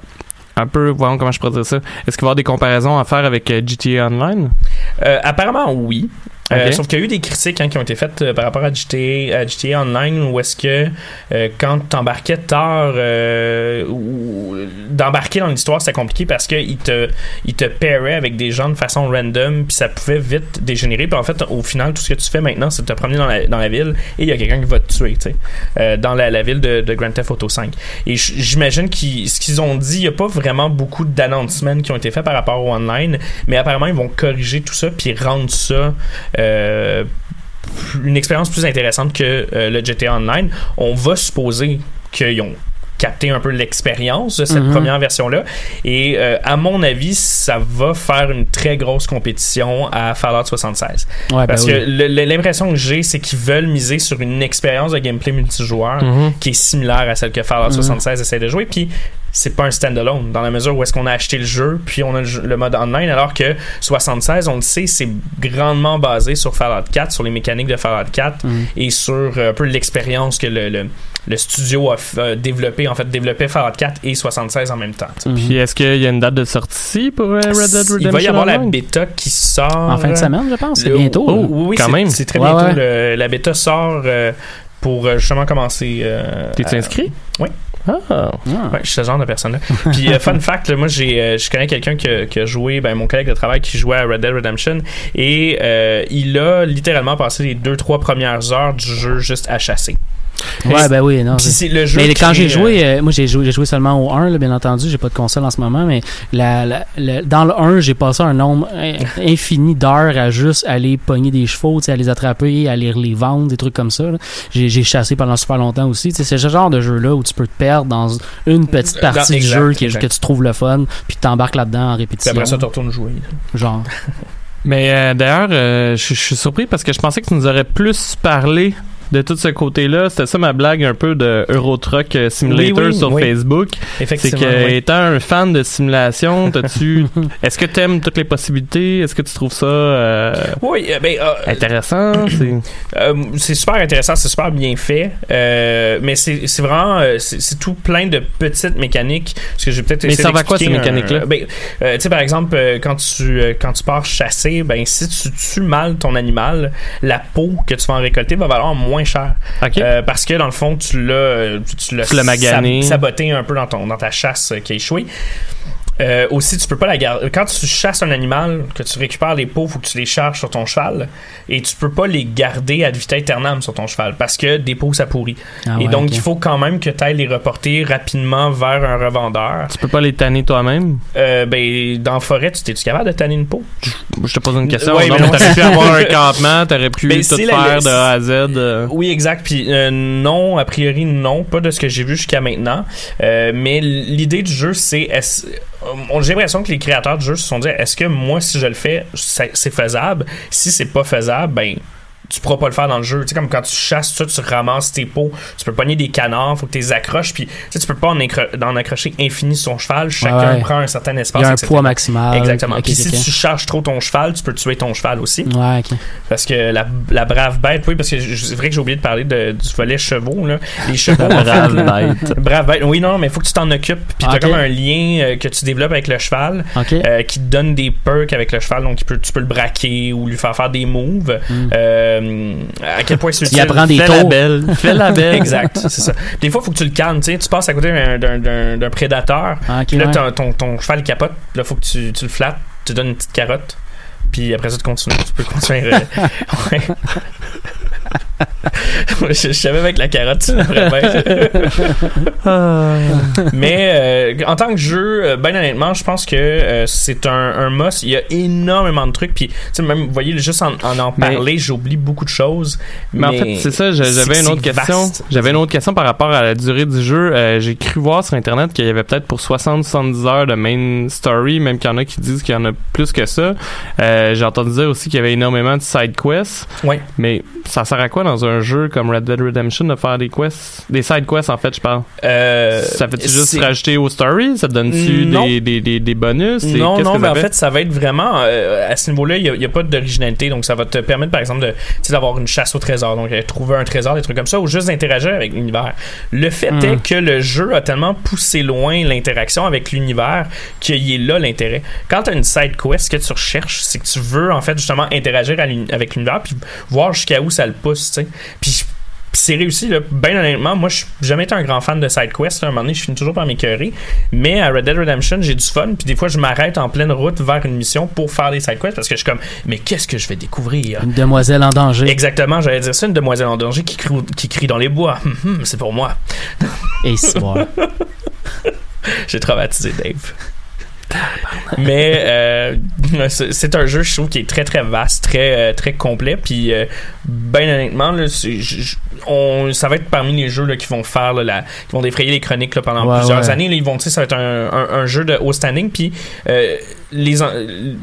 un peu, voyons comment je pourrais dire ça, est-ce qu'il va y avoir des comparaisons à faire avec euh, GTA Online? Euh, apparemment, oui. Euh, sauf qu'il y a eu des critiques hein, qui ont été faites euh, par rapport à GTA, à GTA Online où est-ce que euh, quand t'embarquais tard euh, ou d'embarquer dans l'histoire c'était compliqué parce que il te il te pairait avec des gens de façon random puis ça pouvait vite dégénérer. Puis en fait au final tout ce que tu fais maintenant c'est de te promener dans la, dans la ville et il y a quelqu'un qui va te tuer tu sais euh, dans la, la ville de, de Grand Theft Auto 5 et j'imagine qu'ils ce qu'ils ont dit il y a pas vraiment beaucoup d'announcements qui ont été faits par rapport au online mais apparemment ils vont corriger tout ça puis rendre ça euh, une expérience plus intéressante que euh, le GTA Online. On va supposer qu'ils ont capté un peu l'expérience de cette Mhm. première version-là. Et euh, à mon avis, ça va faire une très grosse compétition à Fallout 76. Ouais, ben Parce que l'impression que j'ai, c'est qu'ils veulent miser sur une expérience de gameplay multijoueur Mhm. qui est similaire à celle que Fallout Mhm. 76 essaie de jouer. Puis c'est pas un standalone dans la mesure où est-ce qu'on a acheté le jeu puis on a le, mode online alors que 76 on le sait c'est grandement basé sur Fallout 4 sur les mécaniques de Fallout 4 Mhm. et sur euh, un peu l'expérience que le, le, le studio a euh, développé en fait développé Fallout 4 et 76 en même temps. Mhm. Puis est-ce qu'il y a une date de sortie pour euh, Red Dead Redemption il va y avoir la bêta qui sort En fin de semaine, je pense. C'est bientôt. oh, oui, oui, Quand c'est- même. c'est très Ouais, bientôt ouais. Le- la bêta sort euh, pour euh, justement commencer euh, T'es-tu à- inscrit? Oui. Ah. Ah. Ouais, je suis ce genre de personne-là. Puis, euh, fun fact, là, moi, j'ai, euh, je connais quelqu'un qui, a- qui a joué, ben, mon collègue de travail qui jouait à Red Dead Redemption, et euh, il a littéralement passé les deux, trois premières heures du jeu juste à chasser. Ouais, ben oui, non. Puis c'est- le jeu. Mais quand j'ai joué, euh, moi j'ai joué, j'ai joué seulement au 1, là, bien entendu, j'ai pas de console en ce moment, mais la, la- la- dans le 1, j'ai passé un nombre in- infini d'heures à juste aller pogner des chevaux, à les attraper, à les, les vendre, des trucs comme ça. J'ai, chassé pendant super longtemps aussi. C'est ce genre de jeu-là où tu peux te perdre dans une petite Dans- partie du exact, jeu qui que tu trouves le fun, puis tu t'embarques là-dedans en Puis répétition. après ça, tu retournes jouer. Genre. Mais euh, d'ailleurs, euh, je suis surpris parce que je pensais que tu nous aurais plus parlé de tout ce côté-là. C'était ça ma blague un peu de Euro Truck euh, Simulator Oui, oui, sur oui. Facebook. C'est que étant un fan de simulation, t'as-tu est-ce que t'aimes toutes les possibilités? Est-ce que tu trouves ça euh, Oui, euh, ben, euh, intéressant? C'est super intéressant, c'est super bien fait, mais c'est c'est vraiment c'est tout plein de petites mécaniques. Parce que j'ai peut-être Mais ça à quoi, ces d'expliquer un- mécaniques-là? ben, tu sais par exemple quand tu quand tu pars chasser, ben si tu tues mal ton animal, la peau que tu vas en récolter va valoir moins cher. Euh, parce que dans le fond tu l'as euh, tu l'as Tu l'as magané. sab- saboté un peu dans ton dans ta chasse euh, qui a échoué. Euh, aussi, tu peux pas la garder. Quand tu chasses un animal, que tu récupères les peaux, faut que tu les charges sur ton cheval. Et tu peux pas les garder ad vitam aeternam sur ton cheval parce que des peaux, ça pourrit. Ah et ouais, donc, il faut quand même que tu ailles les reporter rapidement vers un revendeur. Tu peux pas les tanner toi-même? Euh, ben, dans la forêt, tu t'es-tu capable de tanner une peau? Je te pose une question. Ouais, non, mais t'aurais pu avoir un campement, t'aurais pu Ben, tout la- faire de A à Z. euh. Oui, exact. Puis euh, non, a priori non, pas de ce que j'ai vu jusqu'à maintenant. Mais l'idée du jeu, c'est j'ai l'impression que les créateurs du jeu se sont dit est-ce que moi si je le fais, c'est faisable? Si c'est pas faisable, ben tu pourras pas le faire dans le jeu. Tu sais, comme quand tu chasses, ça, tu ramasses tes pots, tu peux pogner des canards, faut que tu les accroches, puis tu sais, tu peux pas en, accro- en accrocher infini sur ton cheval, chacun ouais. prend un certain espace. Il y a un etc. poids maximal. Exactement. Puis si tu charges trop ton cheval, tu peux tuer ton cheval aussi. Ouais, ok. Parce que la, la brave bête, oui, parce que c'est vrai que j'ai oublié de parler de, du volet chevaux, là. Les chevaux, La brave bête. Brave bête. Oui, non, mais il faut que tu t'en occupes. Puis t'as comme un lien euh, que tu développes avec le cheval Ok. euh, qui te donne des perks avec le cheval. Donc, tu peux le braquer ou lui faire faire des moves. Mm. Euh, à quel point c'est Il utile. apprend des Fais la tours. belle. Fais la belle. Exact, c'est ça. Des fois, il faut que tu le calmes. Tu passes à côté d'un- prédateur. Ah, Puis là, ouais. ton, ton, cheval capote. Puis là, faut que tu, tu le flattes. Tu donnes une petite carotte. Puis après ça, tu continues. Tu peux continuer. euh, ouais. Je, je savais avec la carotte, bien. Mais euh, en tant que jeu, euh, ben honnêtement, je pense que euh, c'est un, un must. Il y a énormément de trucs. Puis, même, vous voyez, juste en en, en parler, j'oublie beaucoup de choses. Mais, en fait, c'est ça, j'a- j'avais une autre question. J'avais une autre question par rapport à la durée du jeu. Euh, J'ai cru voir sur Internet qu'il y avait peut-être pour 60-70 heures de main story, même qu'il y en a qui disent qu'il y en a plus que ça. J'ai entendu dire aussi qu'il y avait énormément de side quests. Ouais. Mais ça sert à quoi dans un jeu comme Red Dead Redemption de faire des quests? Des side quests, en fait, je parle. Euh, ça fait-tu juste rajouter aux stories? Ça donne-tu des, des, des, des bonus? Non, non, que mais en fait? fait, ça va être vraiment euh, à ce niveau-là, il n'y a, pas d'originalité, donc ça va te permettre, par exemple, de, d'avoir une chasse au trésor, donc euh, trouver un trésor, des trucs comme ça, ou juste d'interagir avec l'univers. Le fait Mm. est que le jeu a tellement poussé loin l'interaction avec l'univers qu'il est là l'intérêt. Quand tu as une side quest, ce que tu recherches, c'est que tu veux en fait justement interagir à avec l'univers puis voir jusqu'à où ça le pousse, sais. Puis c'est réussi, là. Ben honnêtement, moi, je suis jamais été un grand fan de side quest. là. À un moment donné, je finis toujours par m'écœurer. Mais à Red Dead Redemption, j'ai du fun. Puis des fois, je m'arrête en pleine route vers une mission pour faire des side quests parce que je suis comme, mais qu'est-ce que je vais découvrir? Une demoiselle en danger. Exactement, j'allais dire ça, une demoiselle en danger qui crie, qui crie dans les bois. Hum, hum, c'est pour moi. Et c'est bon. J'ai traumatisé Dave. Mais euh, c'est un jeu, je trouve, qui est très très vaste, très euh, très complet. Puis, euh, ben honnêtement, là, je- on, ça va être parmi les jeux là, qui vont faire là, la, qui vont défrayer les chroniques là, pendant Ouais, plusieurs ouais. années. Là, ils vont, ça va être un, un- un jeu de haut standing. Puis euh, les,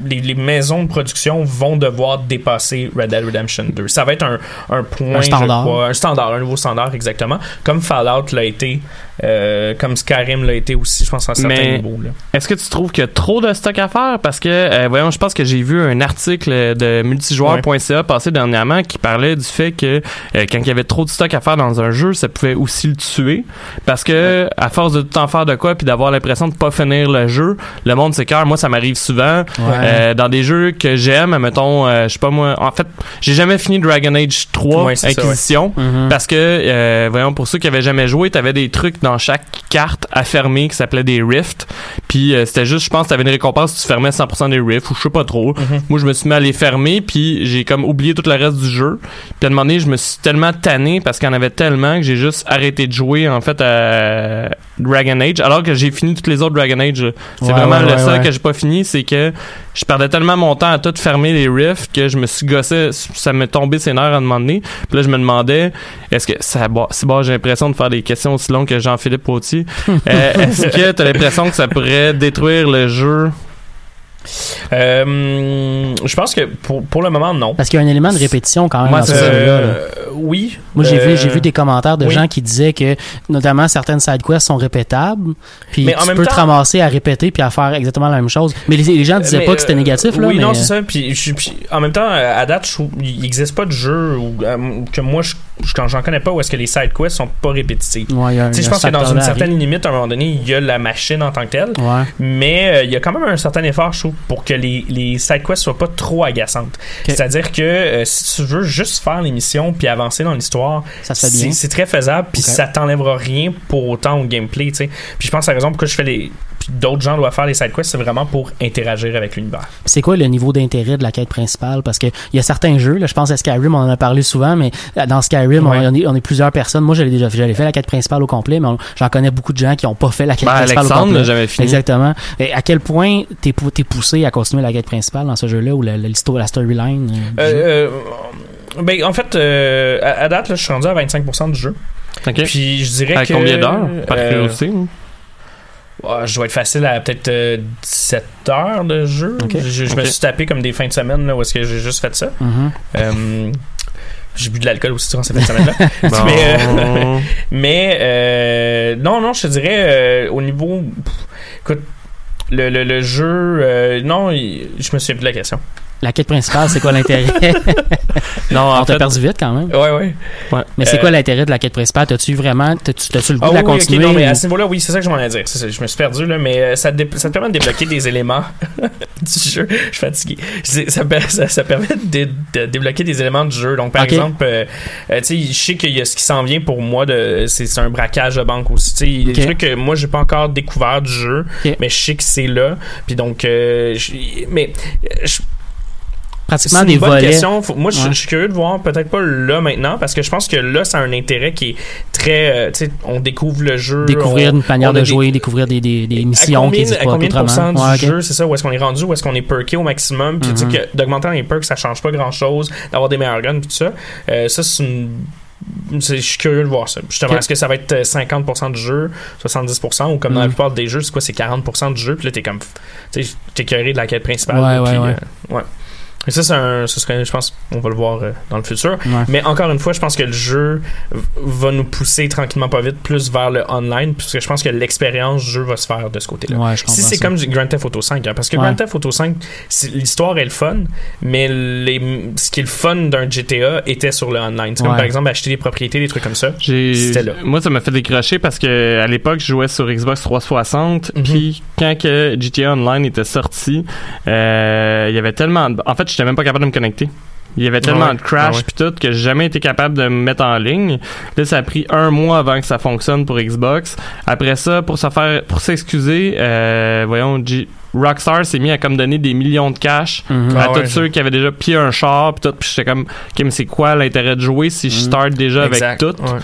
les, les maisons de production vont devoir dépasser Red Dead Redemption 2. Ça va être un, un point, Un standard. je crois, un standard, un nouveau standard exactement, comme Fallout l'a été, euh, comme Skyrim l'a été aussi, je pense à un certain Mais- niveau. Là. Est-ce que tu trouves qu'il y a trop de stock à faire? Parce que, euh, voyons, je pense que j'ai vu un article de multijoueur.ca passer dernièrement qui parlait du fait que euh, quand il y avait trop de stock à faire dans un jeu, ça pouvait aussi le tuer. Parce que, à force de tout en faire de quoi puis d'avoir l'impression de pas finir le jeu, le monde s'écœure. Moi, ça m'arrive souvent. Euh, dans des jeux que j'aime, mettons, euh, je sais pas moi, en fait, j'ai jamais fini Dragon Age 3 Ouais, c'est ça, Inquisition. Mhm. Parce que, euh, voyons, pour ceux qui avaient jamais joué, t'avais des trucs dans chaque carte à fermer qui s'appelaient des rifts. Puis c'était juste, je pense, t'avais une récompense si tu fermais 100% des rifts ou je sais pas trop. Moi, je me suis mis à les fermer puis j'ai comme oublié tout le reste du jeu. Puis à un moment donné, je me suis tellement tanné parce qu'il y en avait tellement que j'ai juste arrêté de jouer en fait à Dragon Age alors que j'ai fini toutes les autres Dragon Age. C'est Ouais, vraiment ouais, le ouais, seul que j'ai pas fini, c'est que je perdais tellement mon temps à tout fermer les rifts que je me suis gossé, ça me tombait ses nerfs à un moment donné. Puis là, je me demandais, est-ce que ça, bon, j'ai l'impression de faire des questions aussi longues que Jean-Philippe Potier. Euh, est-ce que t'as l'impression que ça pourrait détruire le jeu? Euh, je pense que pour, pour le moment, non. Parce qu'il y a un élément de répétition quand même Ouais, dans ce là. Euh, oui. Moi, j'ai Euh, vu, j'ai vu des commentaires de oui. gens qui disaient que, notamment, certaines side quests sont répétables. Puis Mais en tu même peux te ramasser à répéter puis à faire exactement la même chose. Mais les, les gens disaient Mais, pas que c'était euh, négatif, là. Oui, mais... non, c'est ça. Puis, je- puis, en même temps, euh, à date, je il n'existe pas de jeu où, euh, que moi, je, quand j'en connais pas où est-ce que les side quests sont pas répétitifs. Ouais, je pense que dans une certaine limite, à un moment donné, il y a la machine en tant que telle. Ouais. Mais euh, il y a quand même un certain effort, je trouve, pour que les, les side quests soient pas trop agaçantes. C'est-à-dire que euh, si tu veux juste faire les missions puis avancer dans l'histoire, c'est très faisable puis Ok. ça t'enlèvera rien pour autant au gameplay, tu sais. Puis je pense que la raison pourquoi je fais les puis d'autres gens doivent faire les side quests, c'est vraiment pour interagir avec l'univers. C'est quoi le niveau d'intérêt de la quête principale? Parce que il y a certains jeux, là, je pense à Skyrim, on en a parlé souvent, mais euh, dans Skyrim, on- Ouais. on, est, on est plusieurs personnes. Moi, j'avais déjà j'avais fait la quête principale au complet, mais j'en connais beaucoup de gens qui ont pas fait la quête Ben, principale au Alexandre complet. n'a jamais fini. Exactement. Et à quel point t'es pou- t'es poussé à continuer la quête principale dans ce jeu-là ou la, la, l'histoire- la storyline? euh? Euh, ben, en fait, euh, à, à date, là, je suis rendu à 25% du jeu. Ok. Puis je dirais À que. combien d'heures? Par euh, curiosité. Ah, je dois être facile à peut-être euh, 17 heures de jeu. Je, je me suis tapé comme des fins de semaine là, où est-ce que j'ai juste fait ça. Mhm. Euh, j'ai bu de l'alcool aussi durant ces fins de semaine-là. Bon. mais euh, mais euh, non, non, je te dirais euh, au niveau. pff, écoute, le, le, le jeu. euh, non, je me souviens plus de la question. La quête principale, c'est quoi l'intérêt? non, en on t'a perdu vite quand même. Ouais, ouais. Mais c'est Euh, quoi l'intérêt de la quête principale? T'as-tu vraiment, t'as-tu, le goût Ah de la oui, oui, continuer? non, mais à ce niveau-là, oui, c'est ça que je m'en allais dire. Ça, je me suis perdu, là, mais euh, ça, te ça te permet de débloquer des éléments du jeu. Je suis fatigué. Ça, per- ça, ça permet de, de débloquer des éléments du jeu. Donc, par exemple, euh, euh, tu sais, je sais qu'il y a ce qui s'en vient pour moi, de, c'est, un braquage de banque aussi. Tu sais, il y a des trucs que moi, j'ai pas encore découvert du jeu, mais je sais que c'est là. Puis donc, mais je- pratiquement C'est des une bonne volets. question. Faut- moi, je Ouais. je suis curieux de voir, peut-être pas là maintenant, parce que je pense que là, ça a un intérêt qui est très. euh, tu sais, on découvre le jeu. découvrir on- une manière de des- jouer, découvrir des, des, des à missions combien, qui existent à combien de pourcents du Ouais, jeu, c'est ça, où est-ce qu'on est rendu, où est-ce qu'on est perké au maximum, puis tu sais que d'augmenter les perks, ça change pas grand-chose, d'avoir des meilleurs guns, puis tout ça. Euh, ça, c'est une... Je suis curieux de voir ça. Justement, est-ce que ça va être euh, 50% du jeu, 70%, ou comme dans la Mhm. plupart des jeux, c'est quoi, c'est 40% du jeu, puis là, t'es comme, t'es curé de la quête principale. Ouais, ouais, ouais. euh, ouais. Et ça, c'est un, ce serait, je pense, on va le voir euh, dans le futur. Ouais. Mais encore une fois, je pense que le jeu va nous pousser tranquillement pas vite plus vers le online, puisque je pense que l'expérience du jeu va se faire de ce côté-là. Ouais, Si c'est comme du Grand Theft Auto 5, hein, parce que Ouais. Grand Theft Auto 5, c'est- l'histoire est le fun, mais les, ce qui est le fun d'un GTA était sur le online. C'est comme par exemple acheter des propriétés, des trucs comme ça. J'ai, C'était là. moi, ça m'a fait décrocher parce que à l'époque, je jouais sur Xbox 360. Mhm. Puis quand que GTA Online était sorti, euh, il y avait tellement. En fait, j'étais même pas capable de me connecter. Il y avait tellement Ah ouais. de crash Ah puis tout que j'ai jamais été capable de me mettre en ligne. Là, ça a pris un mois avant que ça fonctionne pour Xbox. Après ça, pour se faire, pour s'excuser, euh, voyons, G- Rockstar s'est mis à comme donner des millions de cash Mhm. à Ah tous ouais. ceux qui avaient déjà pillé un char puis tout. Puis j'étais comme, ok, mais c'est quoi l'intérêt de jouer si je Mhm. start déjà avec tout? Ouais.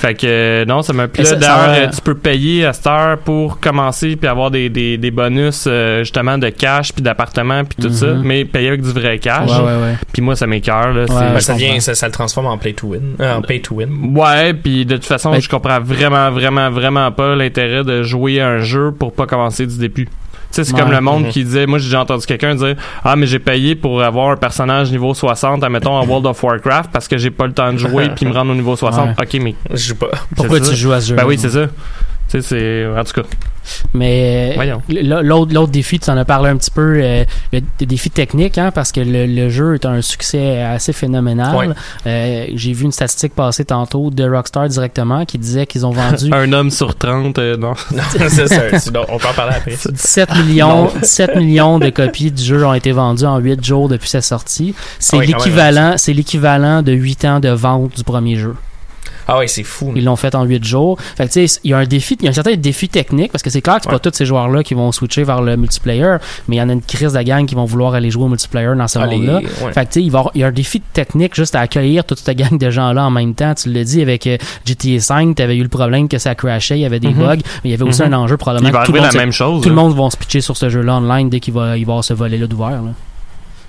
Fait que non, ça m'a plu. D'ailleurs, euh, tu peux payer à cette heure pour commencer puis avoir des, des, des bonus euh, justement de cash puis d'appartement puis tout Mhm. ça, mais payer avec du vrai cash. Ouais, ouais, ouais. Puis moi, ça m'écœure là. Ben, ça, vient, ça, ça le transforme en play to win. euh, en pay to win. Ouais, puis de toute façon, Ben- je comprends vraiment, vraiment, vraiment pas l'intérêt de jouer à un jeu pour pas commencer du début. Tu sais, c'est Ouais. comme le monde Mhm. qui disait, moi j'ai déjà entendu quelqu'un dire Ah, mais j'ai payé pour avoir un personnage niveau 60, admettons en World of Warcraft, parce que j'ai pas le temps de jouer puis me rendre au niveau 60. Ouais. Ok, mais. Je joue pas. Pourquoi tu ça. joues à ce jeu Ben oui, c'est ça. Tu sais, c'est. En tout cas. Mais l- l'autre défi, tu en as parlé un petit peu, euh, le, le défi technique, hein, parce que le, le jeu est un succès assez phénoménal. Ouais. Euh, J'ai vu une statistique passer tantôt de Rockstar directement qui disait qu'ils ont vendu Un homme sur 30, euh, non. Non, c'est ça. on peut en parler après. 17 millions, 17 millions de copies du jeu ont été vendues en 8 jours depuis sa sortie. C'est Ah oui, l'équivalent, c'est l'équivalent de 8 ans de vente du premier jeu. Ah ouais, c'est fou. Ils l'ont fait en 8 jours. Fait que tu sais, il y a un défi, il y a un certain défi technique parce que c'est clair que c'est Ouais. pas tous ces joueurs-là qui vont switcher vers le multiplayer, mais il y en a une crise de gang qui vont vouloir aller jouer au multiplayer dans ce monde-là. ouais. Fait que tu sais, il va y avoir- il y a un défi technique juste à accueillir toute cette gang de gens-là en même temps. Tu l'as dit avec euh, GTA 5, tu avais eu le problème que ça crashait, il y avait des Mhm. bugs, mais il y avait aussi Mhm. un enjeu probablement Il va que tout le arriver monde la même chose. tout le monde va se pitcher sur ce jeu-là online dès qu'il va, il va avoir ce volet-là d'ouvert. Là.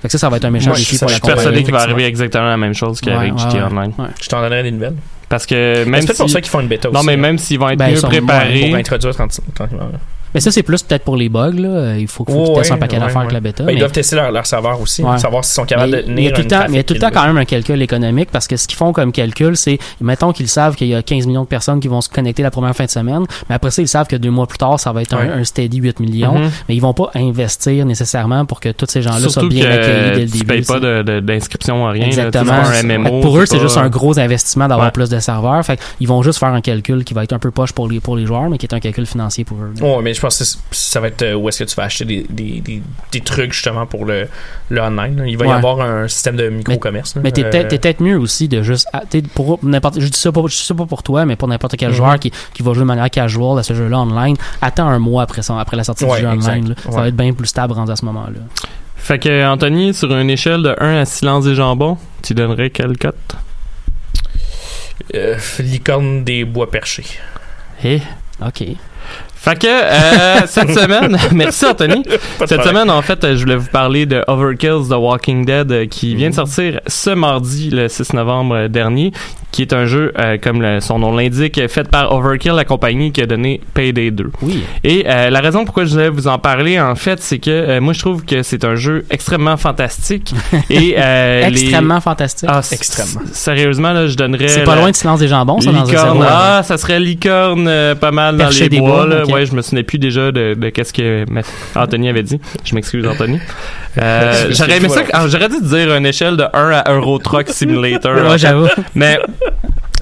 Fait que ça, ça va être un méchant défi pour la Je suis persuadé qu'il va arriver exactement la même chose qu'avec Ouais, GTA Online. ouais. Je t'en donnerai des nouvelles. Parce que Mais même c'est peut-être si... pour ça qu'ils font une bêta Non, mais hein, même s'ils vont être Ben, ils mieux préparés... Pour introduire tranquillement. tranquillement. Mais ça, c'est plus peut-être pour les bugs. Là. Il faut, faut qu'ils Ouais, testent un paquet ouais, d'affaires avec la bêta. Ben, Ils doivent tester leur, leur serveur aussi, Ouais. savoir s'ils sont capables Mais de il y a tenir tout le temps, mais il y a trafic tout le temps quand même un calcul économique parce que ce qu'ils font comme calcul, c'est, mettons qu'ils savent qu'il y a 15 millions de personnes qui vont se connecter la première fin de semaine, mais après ça, ils savent que deux mois plus tard, ça va être un- Ouais. un, steady 8 millions, Mhm. mais ils vont pas investir nécessairement pour que tous ces gens-là soient bien accueillis dès le tu début. payes pas tu de- de- d'inscription à rien. Exactement. Pas MMO. pour eux, c'est pas- juste un gros investissement d'avoir plus de serveurs. Fait ils vont juste faire un calcul qui va être un peu poche pour les, pour les joueurs, mais qui est un calcul financier pour eux. Mais je pense que ça va être euh, où est-ce que tu vas acheter des, des, des, des trucs justement pour le, le online. Il va y avoir un système de micro-commerce. Mais t'es Euh, peut-être t'es peut-être mieux aussi de juste ah, pour n'importe je dis ça pas je dis ça pas pour toi mais pour n'importe quel Mhm. joueur qui, qui va jouer de manière casual à ce jeu-là online attends un mois après son, après la sortie Ouais, du jeu exact. online là. ça Ouais. va être bien plus stable rendu à ce moment-là Fait que, Anthony, sur une échelle de 1 à silence des jambons, tu donnerais quelle cote? euh, licorne des bois perchés. Eh? ok Fait que, euh, cette semaine, merci Anthony. Cette semaine, en fait, je voulais vous parler de Overkill's The Walking Dead euh, qui vient de sortir ce mardi, le 6 novembre euh, dernier, qui est un jeu, euh, comme le- son nom l'indique, fait par Overkill, la compagnie qui a donné Payday 2. oui Et euh, la raison pourquoi je voulais vous en parler, en fait, c'est que moi, je trouve que c'est un jeu extrêmement fantastique. et les- extrêmement fantastique Ah, Extrêmement. Sérieusement, là, je donnerais... c'est pas loin de silence des jambons ça dans un Licorne, ah, ça serait licorne pas mal dans Perché les des bois. là. Ouais, je me souvenais plus déjà de, de qu'est-ce que Anthony avait dit. Je m'excuse, Anthony. Euh, j'aurais aimé ça. J'aurais dû dire une échelle de 1 à Euro Truck Simulator. ouais j'avoue Mais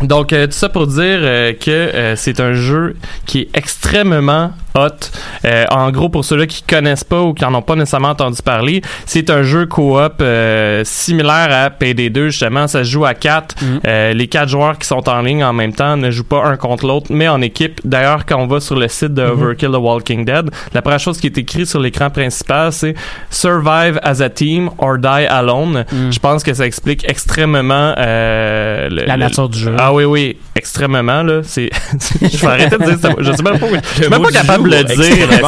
donc euh, tout ça pour dire euh, que c'est un jeu qui est extrêmement hot. Euh, en gros, pour ceux-là qui connaissent pas ou qui en ont pas nécessairement entendu parler, c'est un jeu coop euh, similaire à PD2 justement. Ça se joue à quatre. Mhm. Euh, les quatre joueurs qui sont en ligne en même temps ne jouent pas un contre l'autre, mais en équipe. D'ailleurs, quand on va sur le site de Mhm. Overkill The Walking Dead, la première chose qui est écrite sur l'écran principal, c'est Survive as a team or die alone. Mhm. Je pense que ça explique extrêmement euh, le- La le- nature du jeu. Ah oui, oui, extrêmement là. C'est, je vais arrêter de dire ça. Je sais même pas. Je suis même pas capable jour, le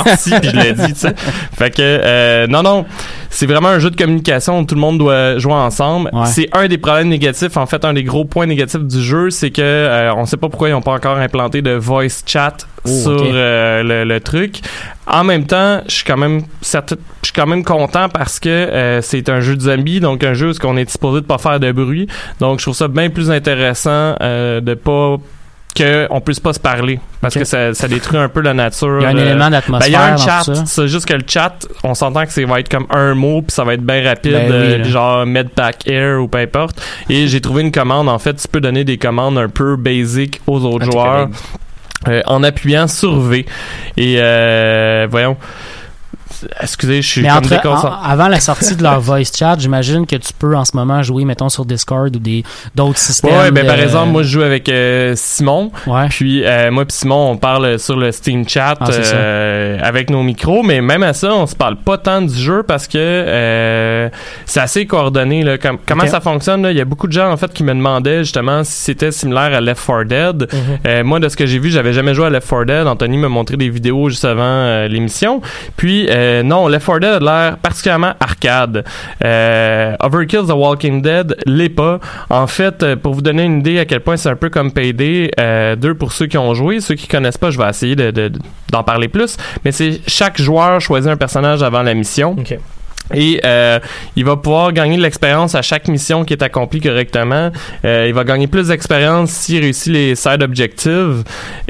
dire si puis je l'ai dit, tu sais. Fait que euh, non, non, c'est vraiment un jeu de communication où tout le monde doit jouer ensemble. Ouais. C'est un des problèmes négatifs. En fait, un des gros points négatifs du jeu, c'est que euh, on sait pas pourquoi ils ont pas encore implanté de voice chat Oh, sur euh, le, le truc. En même temps, je suis quand même certain- je suis quand même content parce que c'est un jeu de zombies, donc un jeu où on est supposé de pas faire de bruit. Donc je trouve ça bien plus intéressant de pas que on puisse pas se parler parce que ça, ça détruit un peu la nature. Il y a un euh, élément ben, d'atmosphère il y a un chat, c'est juste que le chat, on s'entend que ça va être comme un mot puis ça va être bien rapide, Ben oui, euh, genre Medpack Air ou peu importe. Et j'ai trouvé une commande, en fait, tu peux donner des commandes un peu basic aux autres tes joueurs euh, en appuyant sur V. Et euh, voyons. Excusez, je suis Mais comme entre, déconcentré. en- avant la sortie de leur voice chat, j'imagine que tu peux en ce moment jouer, mettons, sur Discord ou des d'autres systèmes. Ouais, ben par exemple, moi je joue avec euh, Simon, Ouais. puis euh, moi puis Simon on parle sur le Steam Chat Ah, euh, avec nos micros, mais même à ça on se parle pas tant du jeu parce que c'est assez coordonné là. Com- comment ça fonctionne là? Il y a beaucoup de gens en fait qui me demandaient justement si c'était similaire à Left 4 Dead. Mhm. Euh, moi de ce que j'ai vu, j'avais jamais joué à Left 4 Dead. Anthony m'a montré des vidéos juste avant l'émission. Puis euh, non, Left 4 Dead a l'air particulièrement arcade. Euh, Overkill The Walking Dead l'est pas. En fait, euh, pour vous donner une idée à quel point c'est un peu comme Payday, euh, deux pour ceux qui ont joué, ceux qui connaissent pas, je vais essayer de- de- d'en parler plus. Mais c'est chaque joueur choisit un personnage avant la mission. Et euh, il va pouvoir gagner de l'expérience à chaque mission qui est accomplie correctement. Euh, il va gagner plus d'expérience s'il réussit les side objectives.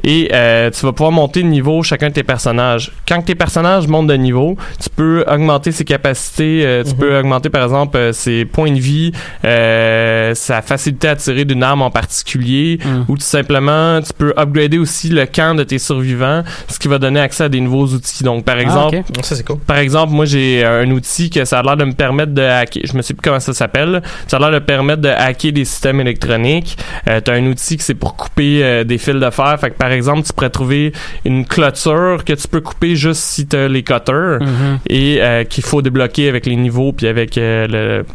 Et euh, tu vas pouvoir monter de niveau chacun de tes personnages. Quand tes personnages montent de niveau, tu peux augmenter ses capacités. euh, tu Mhm. peux augmenter par exemple euh, ses points de vie, euh, sa facilité à tirer d'une arme en particulier. Mm. Ou tout simplement, tu peux upgrader aussi le camp de tes survivants, ce qui va donner accès à des nouveaux outils. Donc par Ah, exemple. Ça, cool. par exemple, moi j'ai un outil que ça a l'air de me permettre de hacker. Je me sais plus comment ça s'appelle. Ça a l'air de permettre de hacker des systèmes électroniques. Euh, T'as un outil qui c'est pour couper euh, des fils de fer. Fait que par exemple, tu pourrais trouver une clôture que tu peux couper juste si t'as les cutters Mhm. et euh, qu'il faut débloquer avec les niveaux puis avec euh, le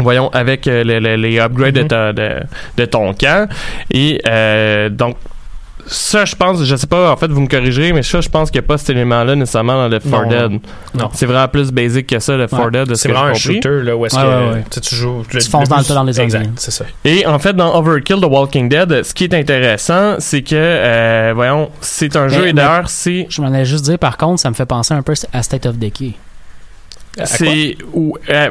voyons avec le- le- les upgrades de, Mhm. ta- de, de ton camp et donc ça je pense je sais pas en fait vous me corrigerez mais ça je pense qu'il n'y a pas cet élément là nécessairement dans Left 4 Non. Dead Non. c'est vraiment plus basic que ça Left 4 Dead de ce C'est que vraiment un shooter là où est-ce Ouais, que ouais, ouais. tu joues le, Tu fonces dans le tas dans les. Exact, c'est ça. et en fait dans Overkill The Walking Dead ce qui est intéressant c'est que euh, voyons c'est un Mais- jeu et d'ailleurs c'est Je m'en allais juste dire, par contre, ça me fait penser un peu à State of Decay. c'est où euh,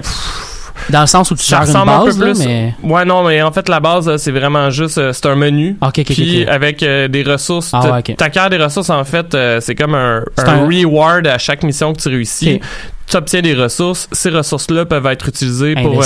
Dans le sens où tu gères une ressemble un base, peu là, plus mais... ouais non mais en fait la base c'est vraiment juste euh, c'est un menu Ok, ok, ok, Puis avec euh, des ressources, Ah t- ouais, ok. t'acquiers des ressources en fait, euh, c'est comme un, un un- reward à chaque mission que tu réussis. Tu obtiens des ressources. Ces ressources-là peuvent être utilisées pour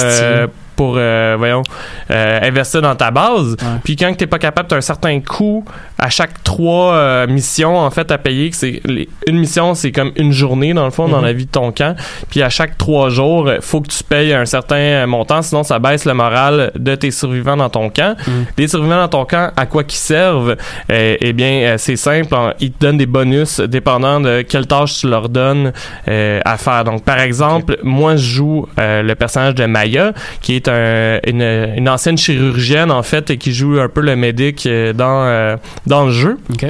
pour euh, voyons euh, investir dans ta base. Ouais. Puis quand t'es pas capable, t'as un certain coût à chaque trois euh, missions en fait à payer. C'est une mission, c'est comme une journée dans le fond dans Mhm. la vie de ton camp. Puis à chaque trois jours, euh, faut que tu payes un certain euh, montant, sinon ça baisse le moral de tes survivants dans ton camp. Mhm. Les survivants dans ton camp, à quoi qu'ils servent Euh, Eh bien, c'est simple. ils te donnent des bonus dépendant de quelle tâche tu leur donnes euh, à faire. Donc, par exemple, moi, je joue euh, le personnage de Maya, qui est un- une, une ancienne chirurgienne en fait, et qui joue un peu le médic dans euh, dans le jeu. Ok.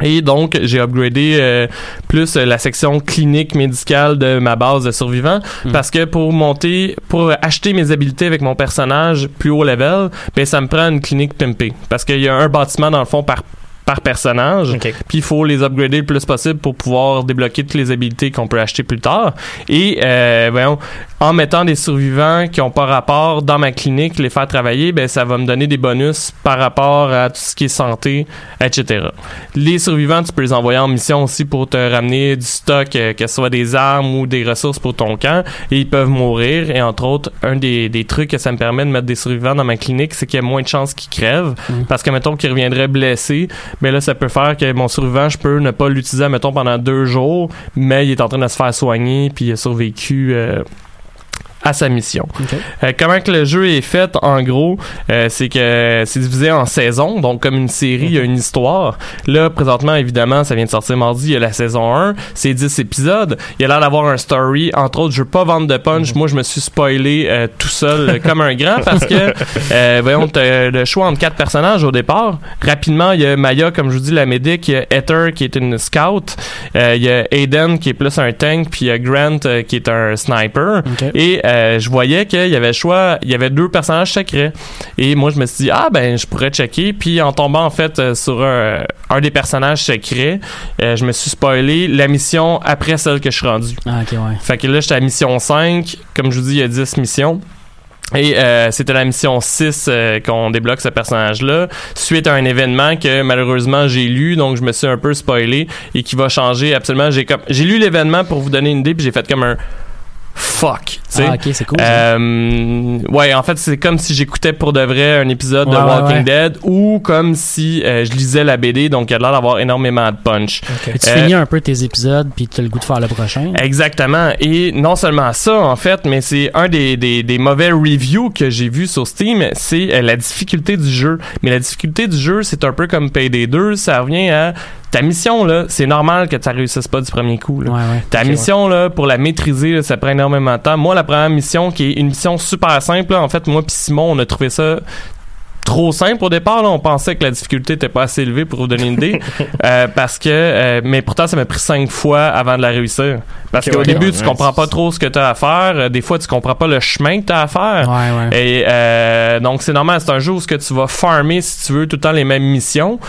Et donc, j'ai upgradé euh, plus euh, la section clinique médicale de ma base de survivants Mm. parce que pour monter, pour acheter mes habiletés avec mon personnage plus haut level, ben ça me prend une clinique pimpée parce qu'il y a un bâtiment dans le fond par par personnage, Ok. puis il faut les upgrader le plus possible pour pouvoir débloquer toutes les habiletés qu'on peut acheter plus tard. Et euh, voyons, en mettant des survivants qui ont pas rapport dans ma clinique, les faire travailler, ben ça va me donner des bonus par rapport à tout ce qui est santé, etc. Les survivants, tu peux les envoyer en mission aussi pour te ramener du stock, euh, que ce soit des armes ou des ressources pour ton camp, et ils peuvent mourir. Et entre autres, un des, des trucs que ça me permet de mettre des survivants dans ma clinique, c'est qu'il y a moins de chances qu'ils crèvent, Mm. parce que mettons qu'ils reviendraient blessés, mais là, ça peut faire que mon survivant, je peux ne pas l'utiliser, mettons, pendant deux jours, mais il est en train de se faire soigner, puis il a survécu euh, à sa mission. Euh, comment que le jeu est fait, en gros, euh, c'est que c'est divisé en saisons, donc comme une série, il y a une histoire. Là, présentement, évidemment, ça vient de sortir mardi, il y a la saison 1, c'est 10 épisodes. Il y a l'air d'avoir un story. Entre autres, je veux pas vendre de punch. Moi, je me suis spoilé euh, tout seul comme un grand parce que, voyons, t'as le choix entre quatre personnages au départ. Rapidement, il y a Maya, comme je vous dis, la médic. Il y a Ether, qui est une scout. Il y a Aiden, qui est plus un tank. Puis il y a Grant, qui est un sniper. Et euh, je voyais qu'il y avait le choix, il y avait deux personnages secrets. Et moi, je me suis dit, ah ben, je pourrais checker. Puis en tombant en fait euh, sur un, un des personnages secrets, euh, je me suis spoilé la mission après celle que je suis rendu. Ah, ok, ouais. Fait que là, j'étais à mission 5. Comme je vous dis, il y a 10 missions. Et euh, c'était la mission 6 euh, qu'on débloque ce personnage-là, suite à un événement que malheureusement j'ai lu, donc je me suis un peu spoilé et qui va changer absolument. J'ai comme j'ai lu l'événement pour vous donner une idée, puis j'ai fait comme un fuck. tu sais. Ah, ok, c'est cool. Euh, ouais, en fait, c'est comme si j'écoutais pour de vrai un épisode de Ouais, ouais, Walking ouais. Dead ou comme si euh, je lisais la BD, donc il y a l'air d'avoir énormément de punch. Et tu euh, finis un peu tes épisodes, puis tu as le goût de faire le prochain. Exactement. Et non seulement ça, en fait, mais c'est un des, des, des mauvais reviews que j'ai vu sur Steam, c'est euh, la difficulté du jeu. Mais la difficulté du jeu, c'est un peu comme Payday 2, ça revient à ta mission, là, c'est normal que tu réussisses pas du premier coup. Là. Ouais, ouais. Ta mission, là, pour la maîtriser, là, ça prend énormément de temps. Moi, la première mission, qui est une mission super simple, là, en fait, moi puis Simon, on a trouvé ça trop simple au départ. Là. On pensait que la difficulté était pas assez élevée pour vous donner une idée. Euh, parce que, euh, mais pourtant, ça m'a pris cinq fois avant de la réussir. Parce qu'au début, ouais, tu comprends pas trop ce que tu as à faire. Euh, des fois, tu comprends pas le chemin que tu as à faire. Ouais, ouais. Et euh, donc, c'est normal. C'est un jeu où ce que tu vas farmer, si tu veux, tout le temps les mêmes missions.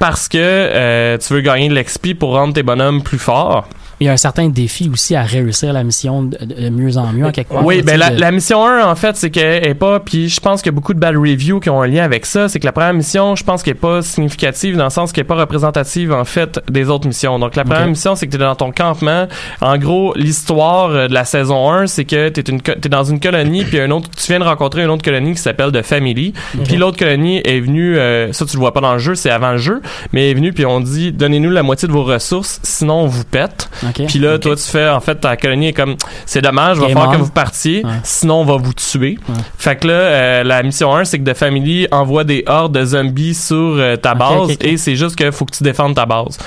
Parce que euh, tu veux gagner de l'XP pour rendre tes bonhommes plus forts. Il y a un certain défi aussi à réussir la mission de, de mieux en mieux, en quelque part. Oui, ben la, de- la mission 1, en fait, c'est qu'elle est pas. Puis je pense qu'il y a beaucoup de bad reviews qui ont un lien avec ça. C'est que la première mission, je pense qu'elle est pas significative dans le sens qu'elle est pas représentative, en fait, des autres missions. Donc la première mission, c'est que tu es dans ton campement. En gros, l'histoire euh, de la saison 1, c'est que tu es, dans une colonie, puis un autre, tu viens de rencontrer une autre colonie qui s'appelle The Family. Puis l'autre colonie est venue, euh, ça tu le vois pas dans le jeu, c'est avant le jeu, mais elle est venue, puis on dit donnez-nous la moitié de vos ressources, sinon on vous pète. Ok. Puis là, toi, tu fais, en fait, ta colonie est comme, c'est dommage, va Game falloir que vous partiez, Ouais. sinon on va vous tuer. Ouais. Fait que là, euh, la mission 1, c'est que The Family envoie des hordes de zombies sur euh, ta base, et c'est juste qu'il faut que tu défendes ta base.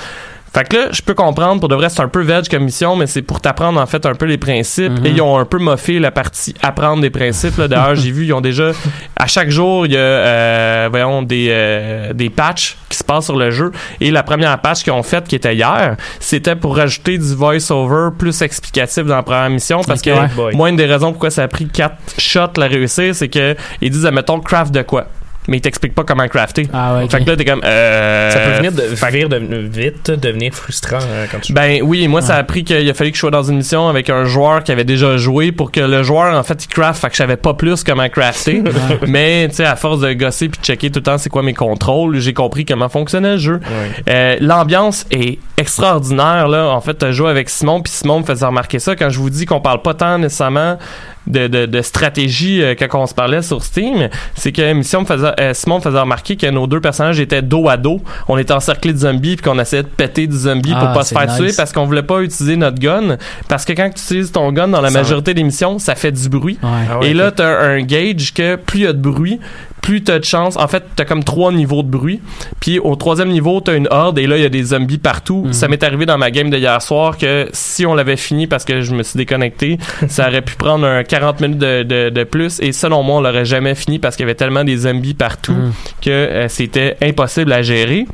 Fait que là, je peux comprendre, pour de vrai, c'est un peu veg comme mission, mais c'est pour t'apprendre, en fait, un peu les principes. Mhm. Et ils ont un peu moffé la partie apprendre des principes. là. D'ailleurs, j'ai vu, ils ont déjà, à chaque jour, il y a, euh, voyons, des, euh, des patchs qui se passent sur le jeu. Et la première patch qu'ils ont faite, qui était hier, c'était pour rajouter du voice-over plus explicatif dans la première mission. Parce que ouais. Moi, une des raisons pourquoi ça a pris quatre shots la réussir, c'est que ils disent, admettons, craft de quoi. Mais ils t'expliquent pas comment crafter. Ah ouais. Fait que là, t'es comme, euh, Ça peut venir de, fait de- vite devenir frustrant euh, quand tu ben oui, moi ça a pris qu'il a fallu que je sois dans une mission avec un joueur qui avait déjà joué pour que le joueur en fait il craft, fait que je savais pas plus comment crafter. Mais tu sais à force de gosser puis de checker tout le temps c'est quoi mes contrôles, j'ai compris comment fonctionnait le jeu. Euh, L'ambiance est extraordinaire là. En fait, tu joué avec Simon puis Simon me faisait remarquer ça quand je vous dis qu'on parle pas tant nécessairement de, de, de stratégie euh, quand on se parlait sur Steam, c'est que Mission me faisait, euh, Simon me faisait remarquer que nos deux personnages étaient dos à dos. On était encerclés de zombies puis qu'on essayait de péter du zombie pour Ah, pas se faire nice. tuer parce qu'on voulait pas utiliser notre gun parce que quand tu utilises ton gun dans la Ça- majorité des missions, ça fait du bruit. Ouais. Ah ouais, Et là, t'as un gauge que plus il y a de bruit, plus t'as de chance. En fait, t'as comme trois niveaux de bruit. Puis au troisième niveau, t'as une horde et là, il y a des zombies partout. Mhm. Ça m'est arrivé dans ma game de hier soir que si on l'avait fini parce que je me suis déconnecté, ça aurait pu prendre un 40 minutes de, de, de plus. Et selon moi, on l'aurait jamais fini parce qu'il y avait tellement des zombies partout Mhm. que euh, c'était impossible à gérer.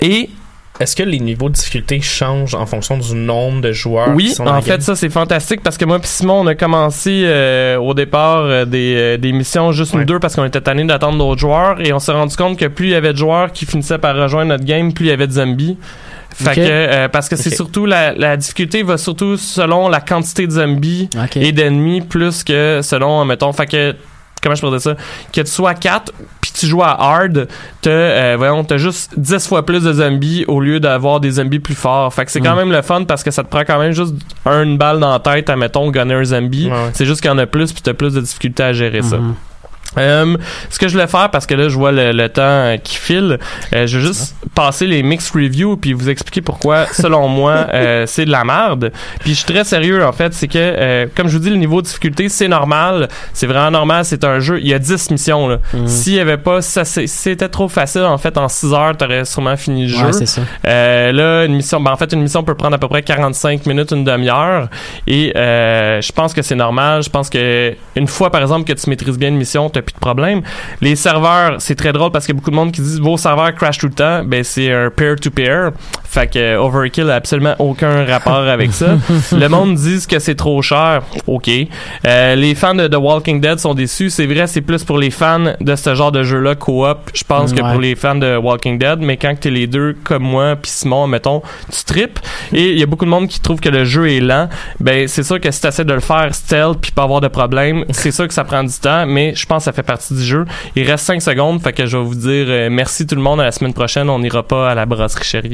Et Est-ce que les niveaux de difficulté changent en fonction du nombre de joueurs qui Oui, sont dans en fait, game? ça c'est fantastique parce que moi puis Simon, on a commencé euh, au départ euh, des, euh, des missions juste nous deux parce qu'on était tannés d'attendre d'autres joueurs et on s'est rendu compte que plus il y avait de joueurs qui finissaient par rejoindre notre game, plus il y avait de zombies. Fait que euh, parce que c'est surtout la, la difficulté va surtout selon la quantité de zombies et d'ennemis plus que selon mettons fait que comment je pourrais dire ça? Que tu sois 4 puis tu joues à hard t'as euh, voyons t'as juste 10 fois plus de zombies au lieu d'avoir des zombies plus forts fait que c'est quand Mm. même le fun parce que ça te prend quand même juste une balle dans la tête à mettons gunner un zombie Ouais, ouais. c'est juste qu'il y en a plus puis t'as plus de difficulté à gérer ça Mhm. Euh, ce que je voulais faire, parce que là, je vois le, le temps euh, qui file, euh, je vais juste passer les mixed reviews puis vous expliquer pourquoi, selon moi, euh, c'est de la merde. Puis je suis très sérieux, en fait, c'est que, comme je vous dis, le niveau de difficulté, c'est normal. C'est vraiment normal, c'est un jeu. Il y a 10 missions, là. S'il y avait pas, ça, c'était trop facile, en fait, en 6 heures, t'aurais sûrement fini le Ouais, jeu. c'est ça. Là, une mission, ben en fait, une mission peut prendre à peu près 45 minutes, une demi-heure. Et je pense que c'est normal. Je pense que une fois, par exemple, que tu maîtrises bien une mission, t'as plus de problème. Les serveurs, c'est très drôle parce qu'il y a beaucoup de monde qui disent vos serveurs crashent tout le temps. Ben c'est un peer-to-peer. Fait que euh, Overkill a absolument aucun rapport avec ça. le monde dit que c'est trop cher. Ok. Euh, les fans de The Walking Dead sont déçus. C'est vrai, c'est plus pour les fans de ce genre de jeu-là coop. Je pense que pour les fans de Walking Dead, mais quand t'es les deux comme moi puis Simon, mettons, tu tripes. Et il y a beaucoup de monde qui trouve que le jeu est lent. Ben c'est sûr que si t'essaies de le faire stealth puis pas avoir de problème, c'est sûr que ça prend du temps, mais je pense que ça fait partie du jeu. Il reste 5 secondes, fait que je vais vous dire euh, merci tout le monde à la semaine prochaine. On n'ira pas à la brasserie chérie.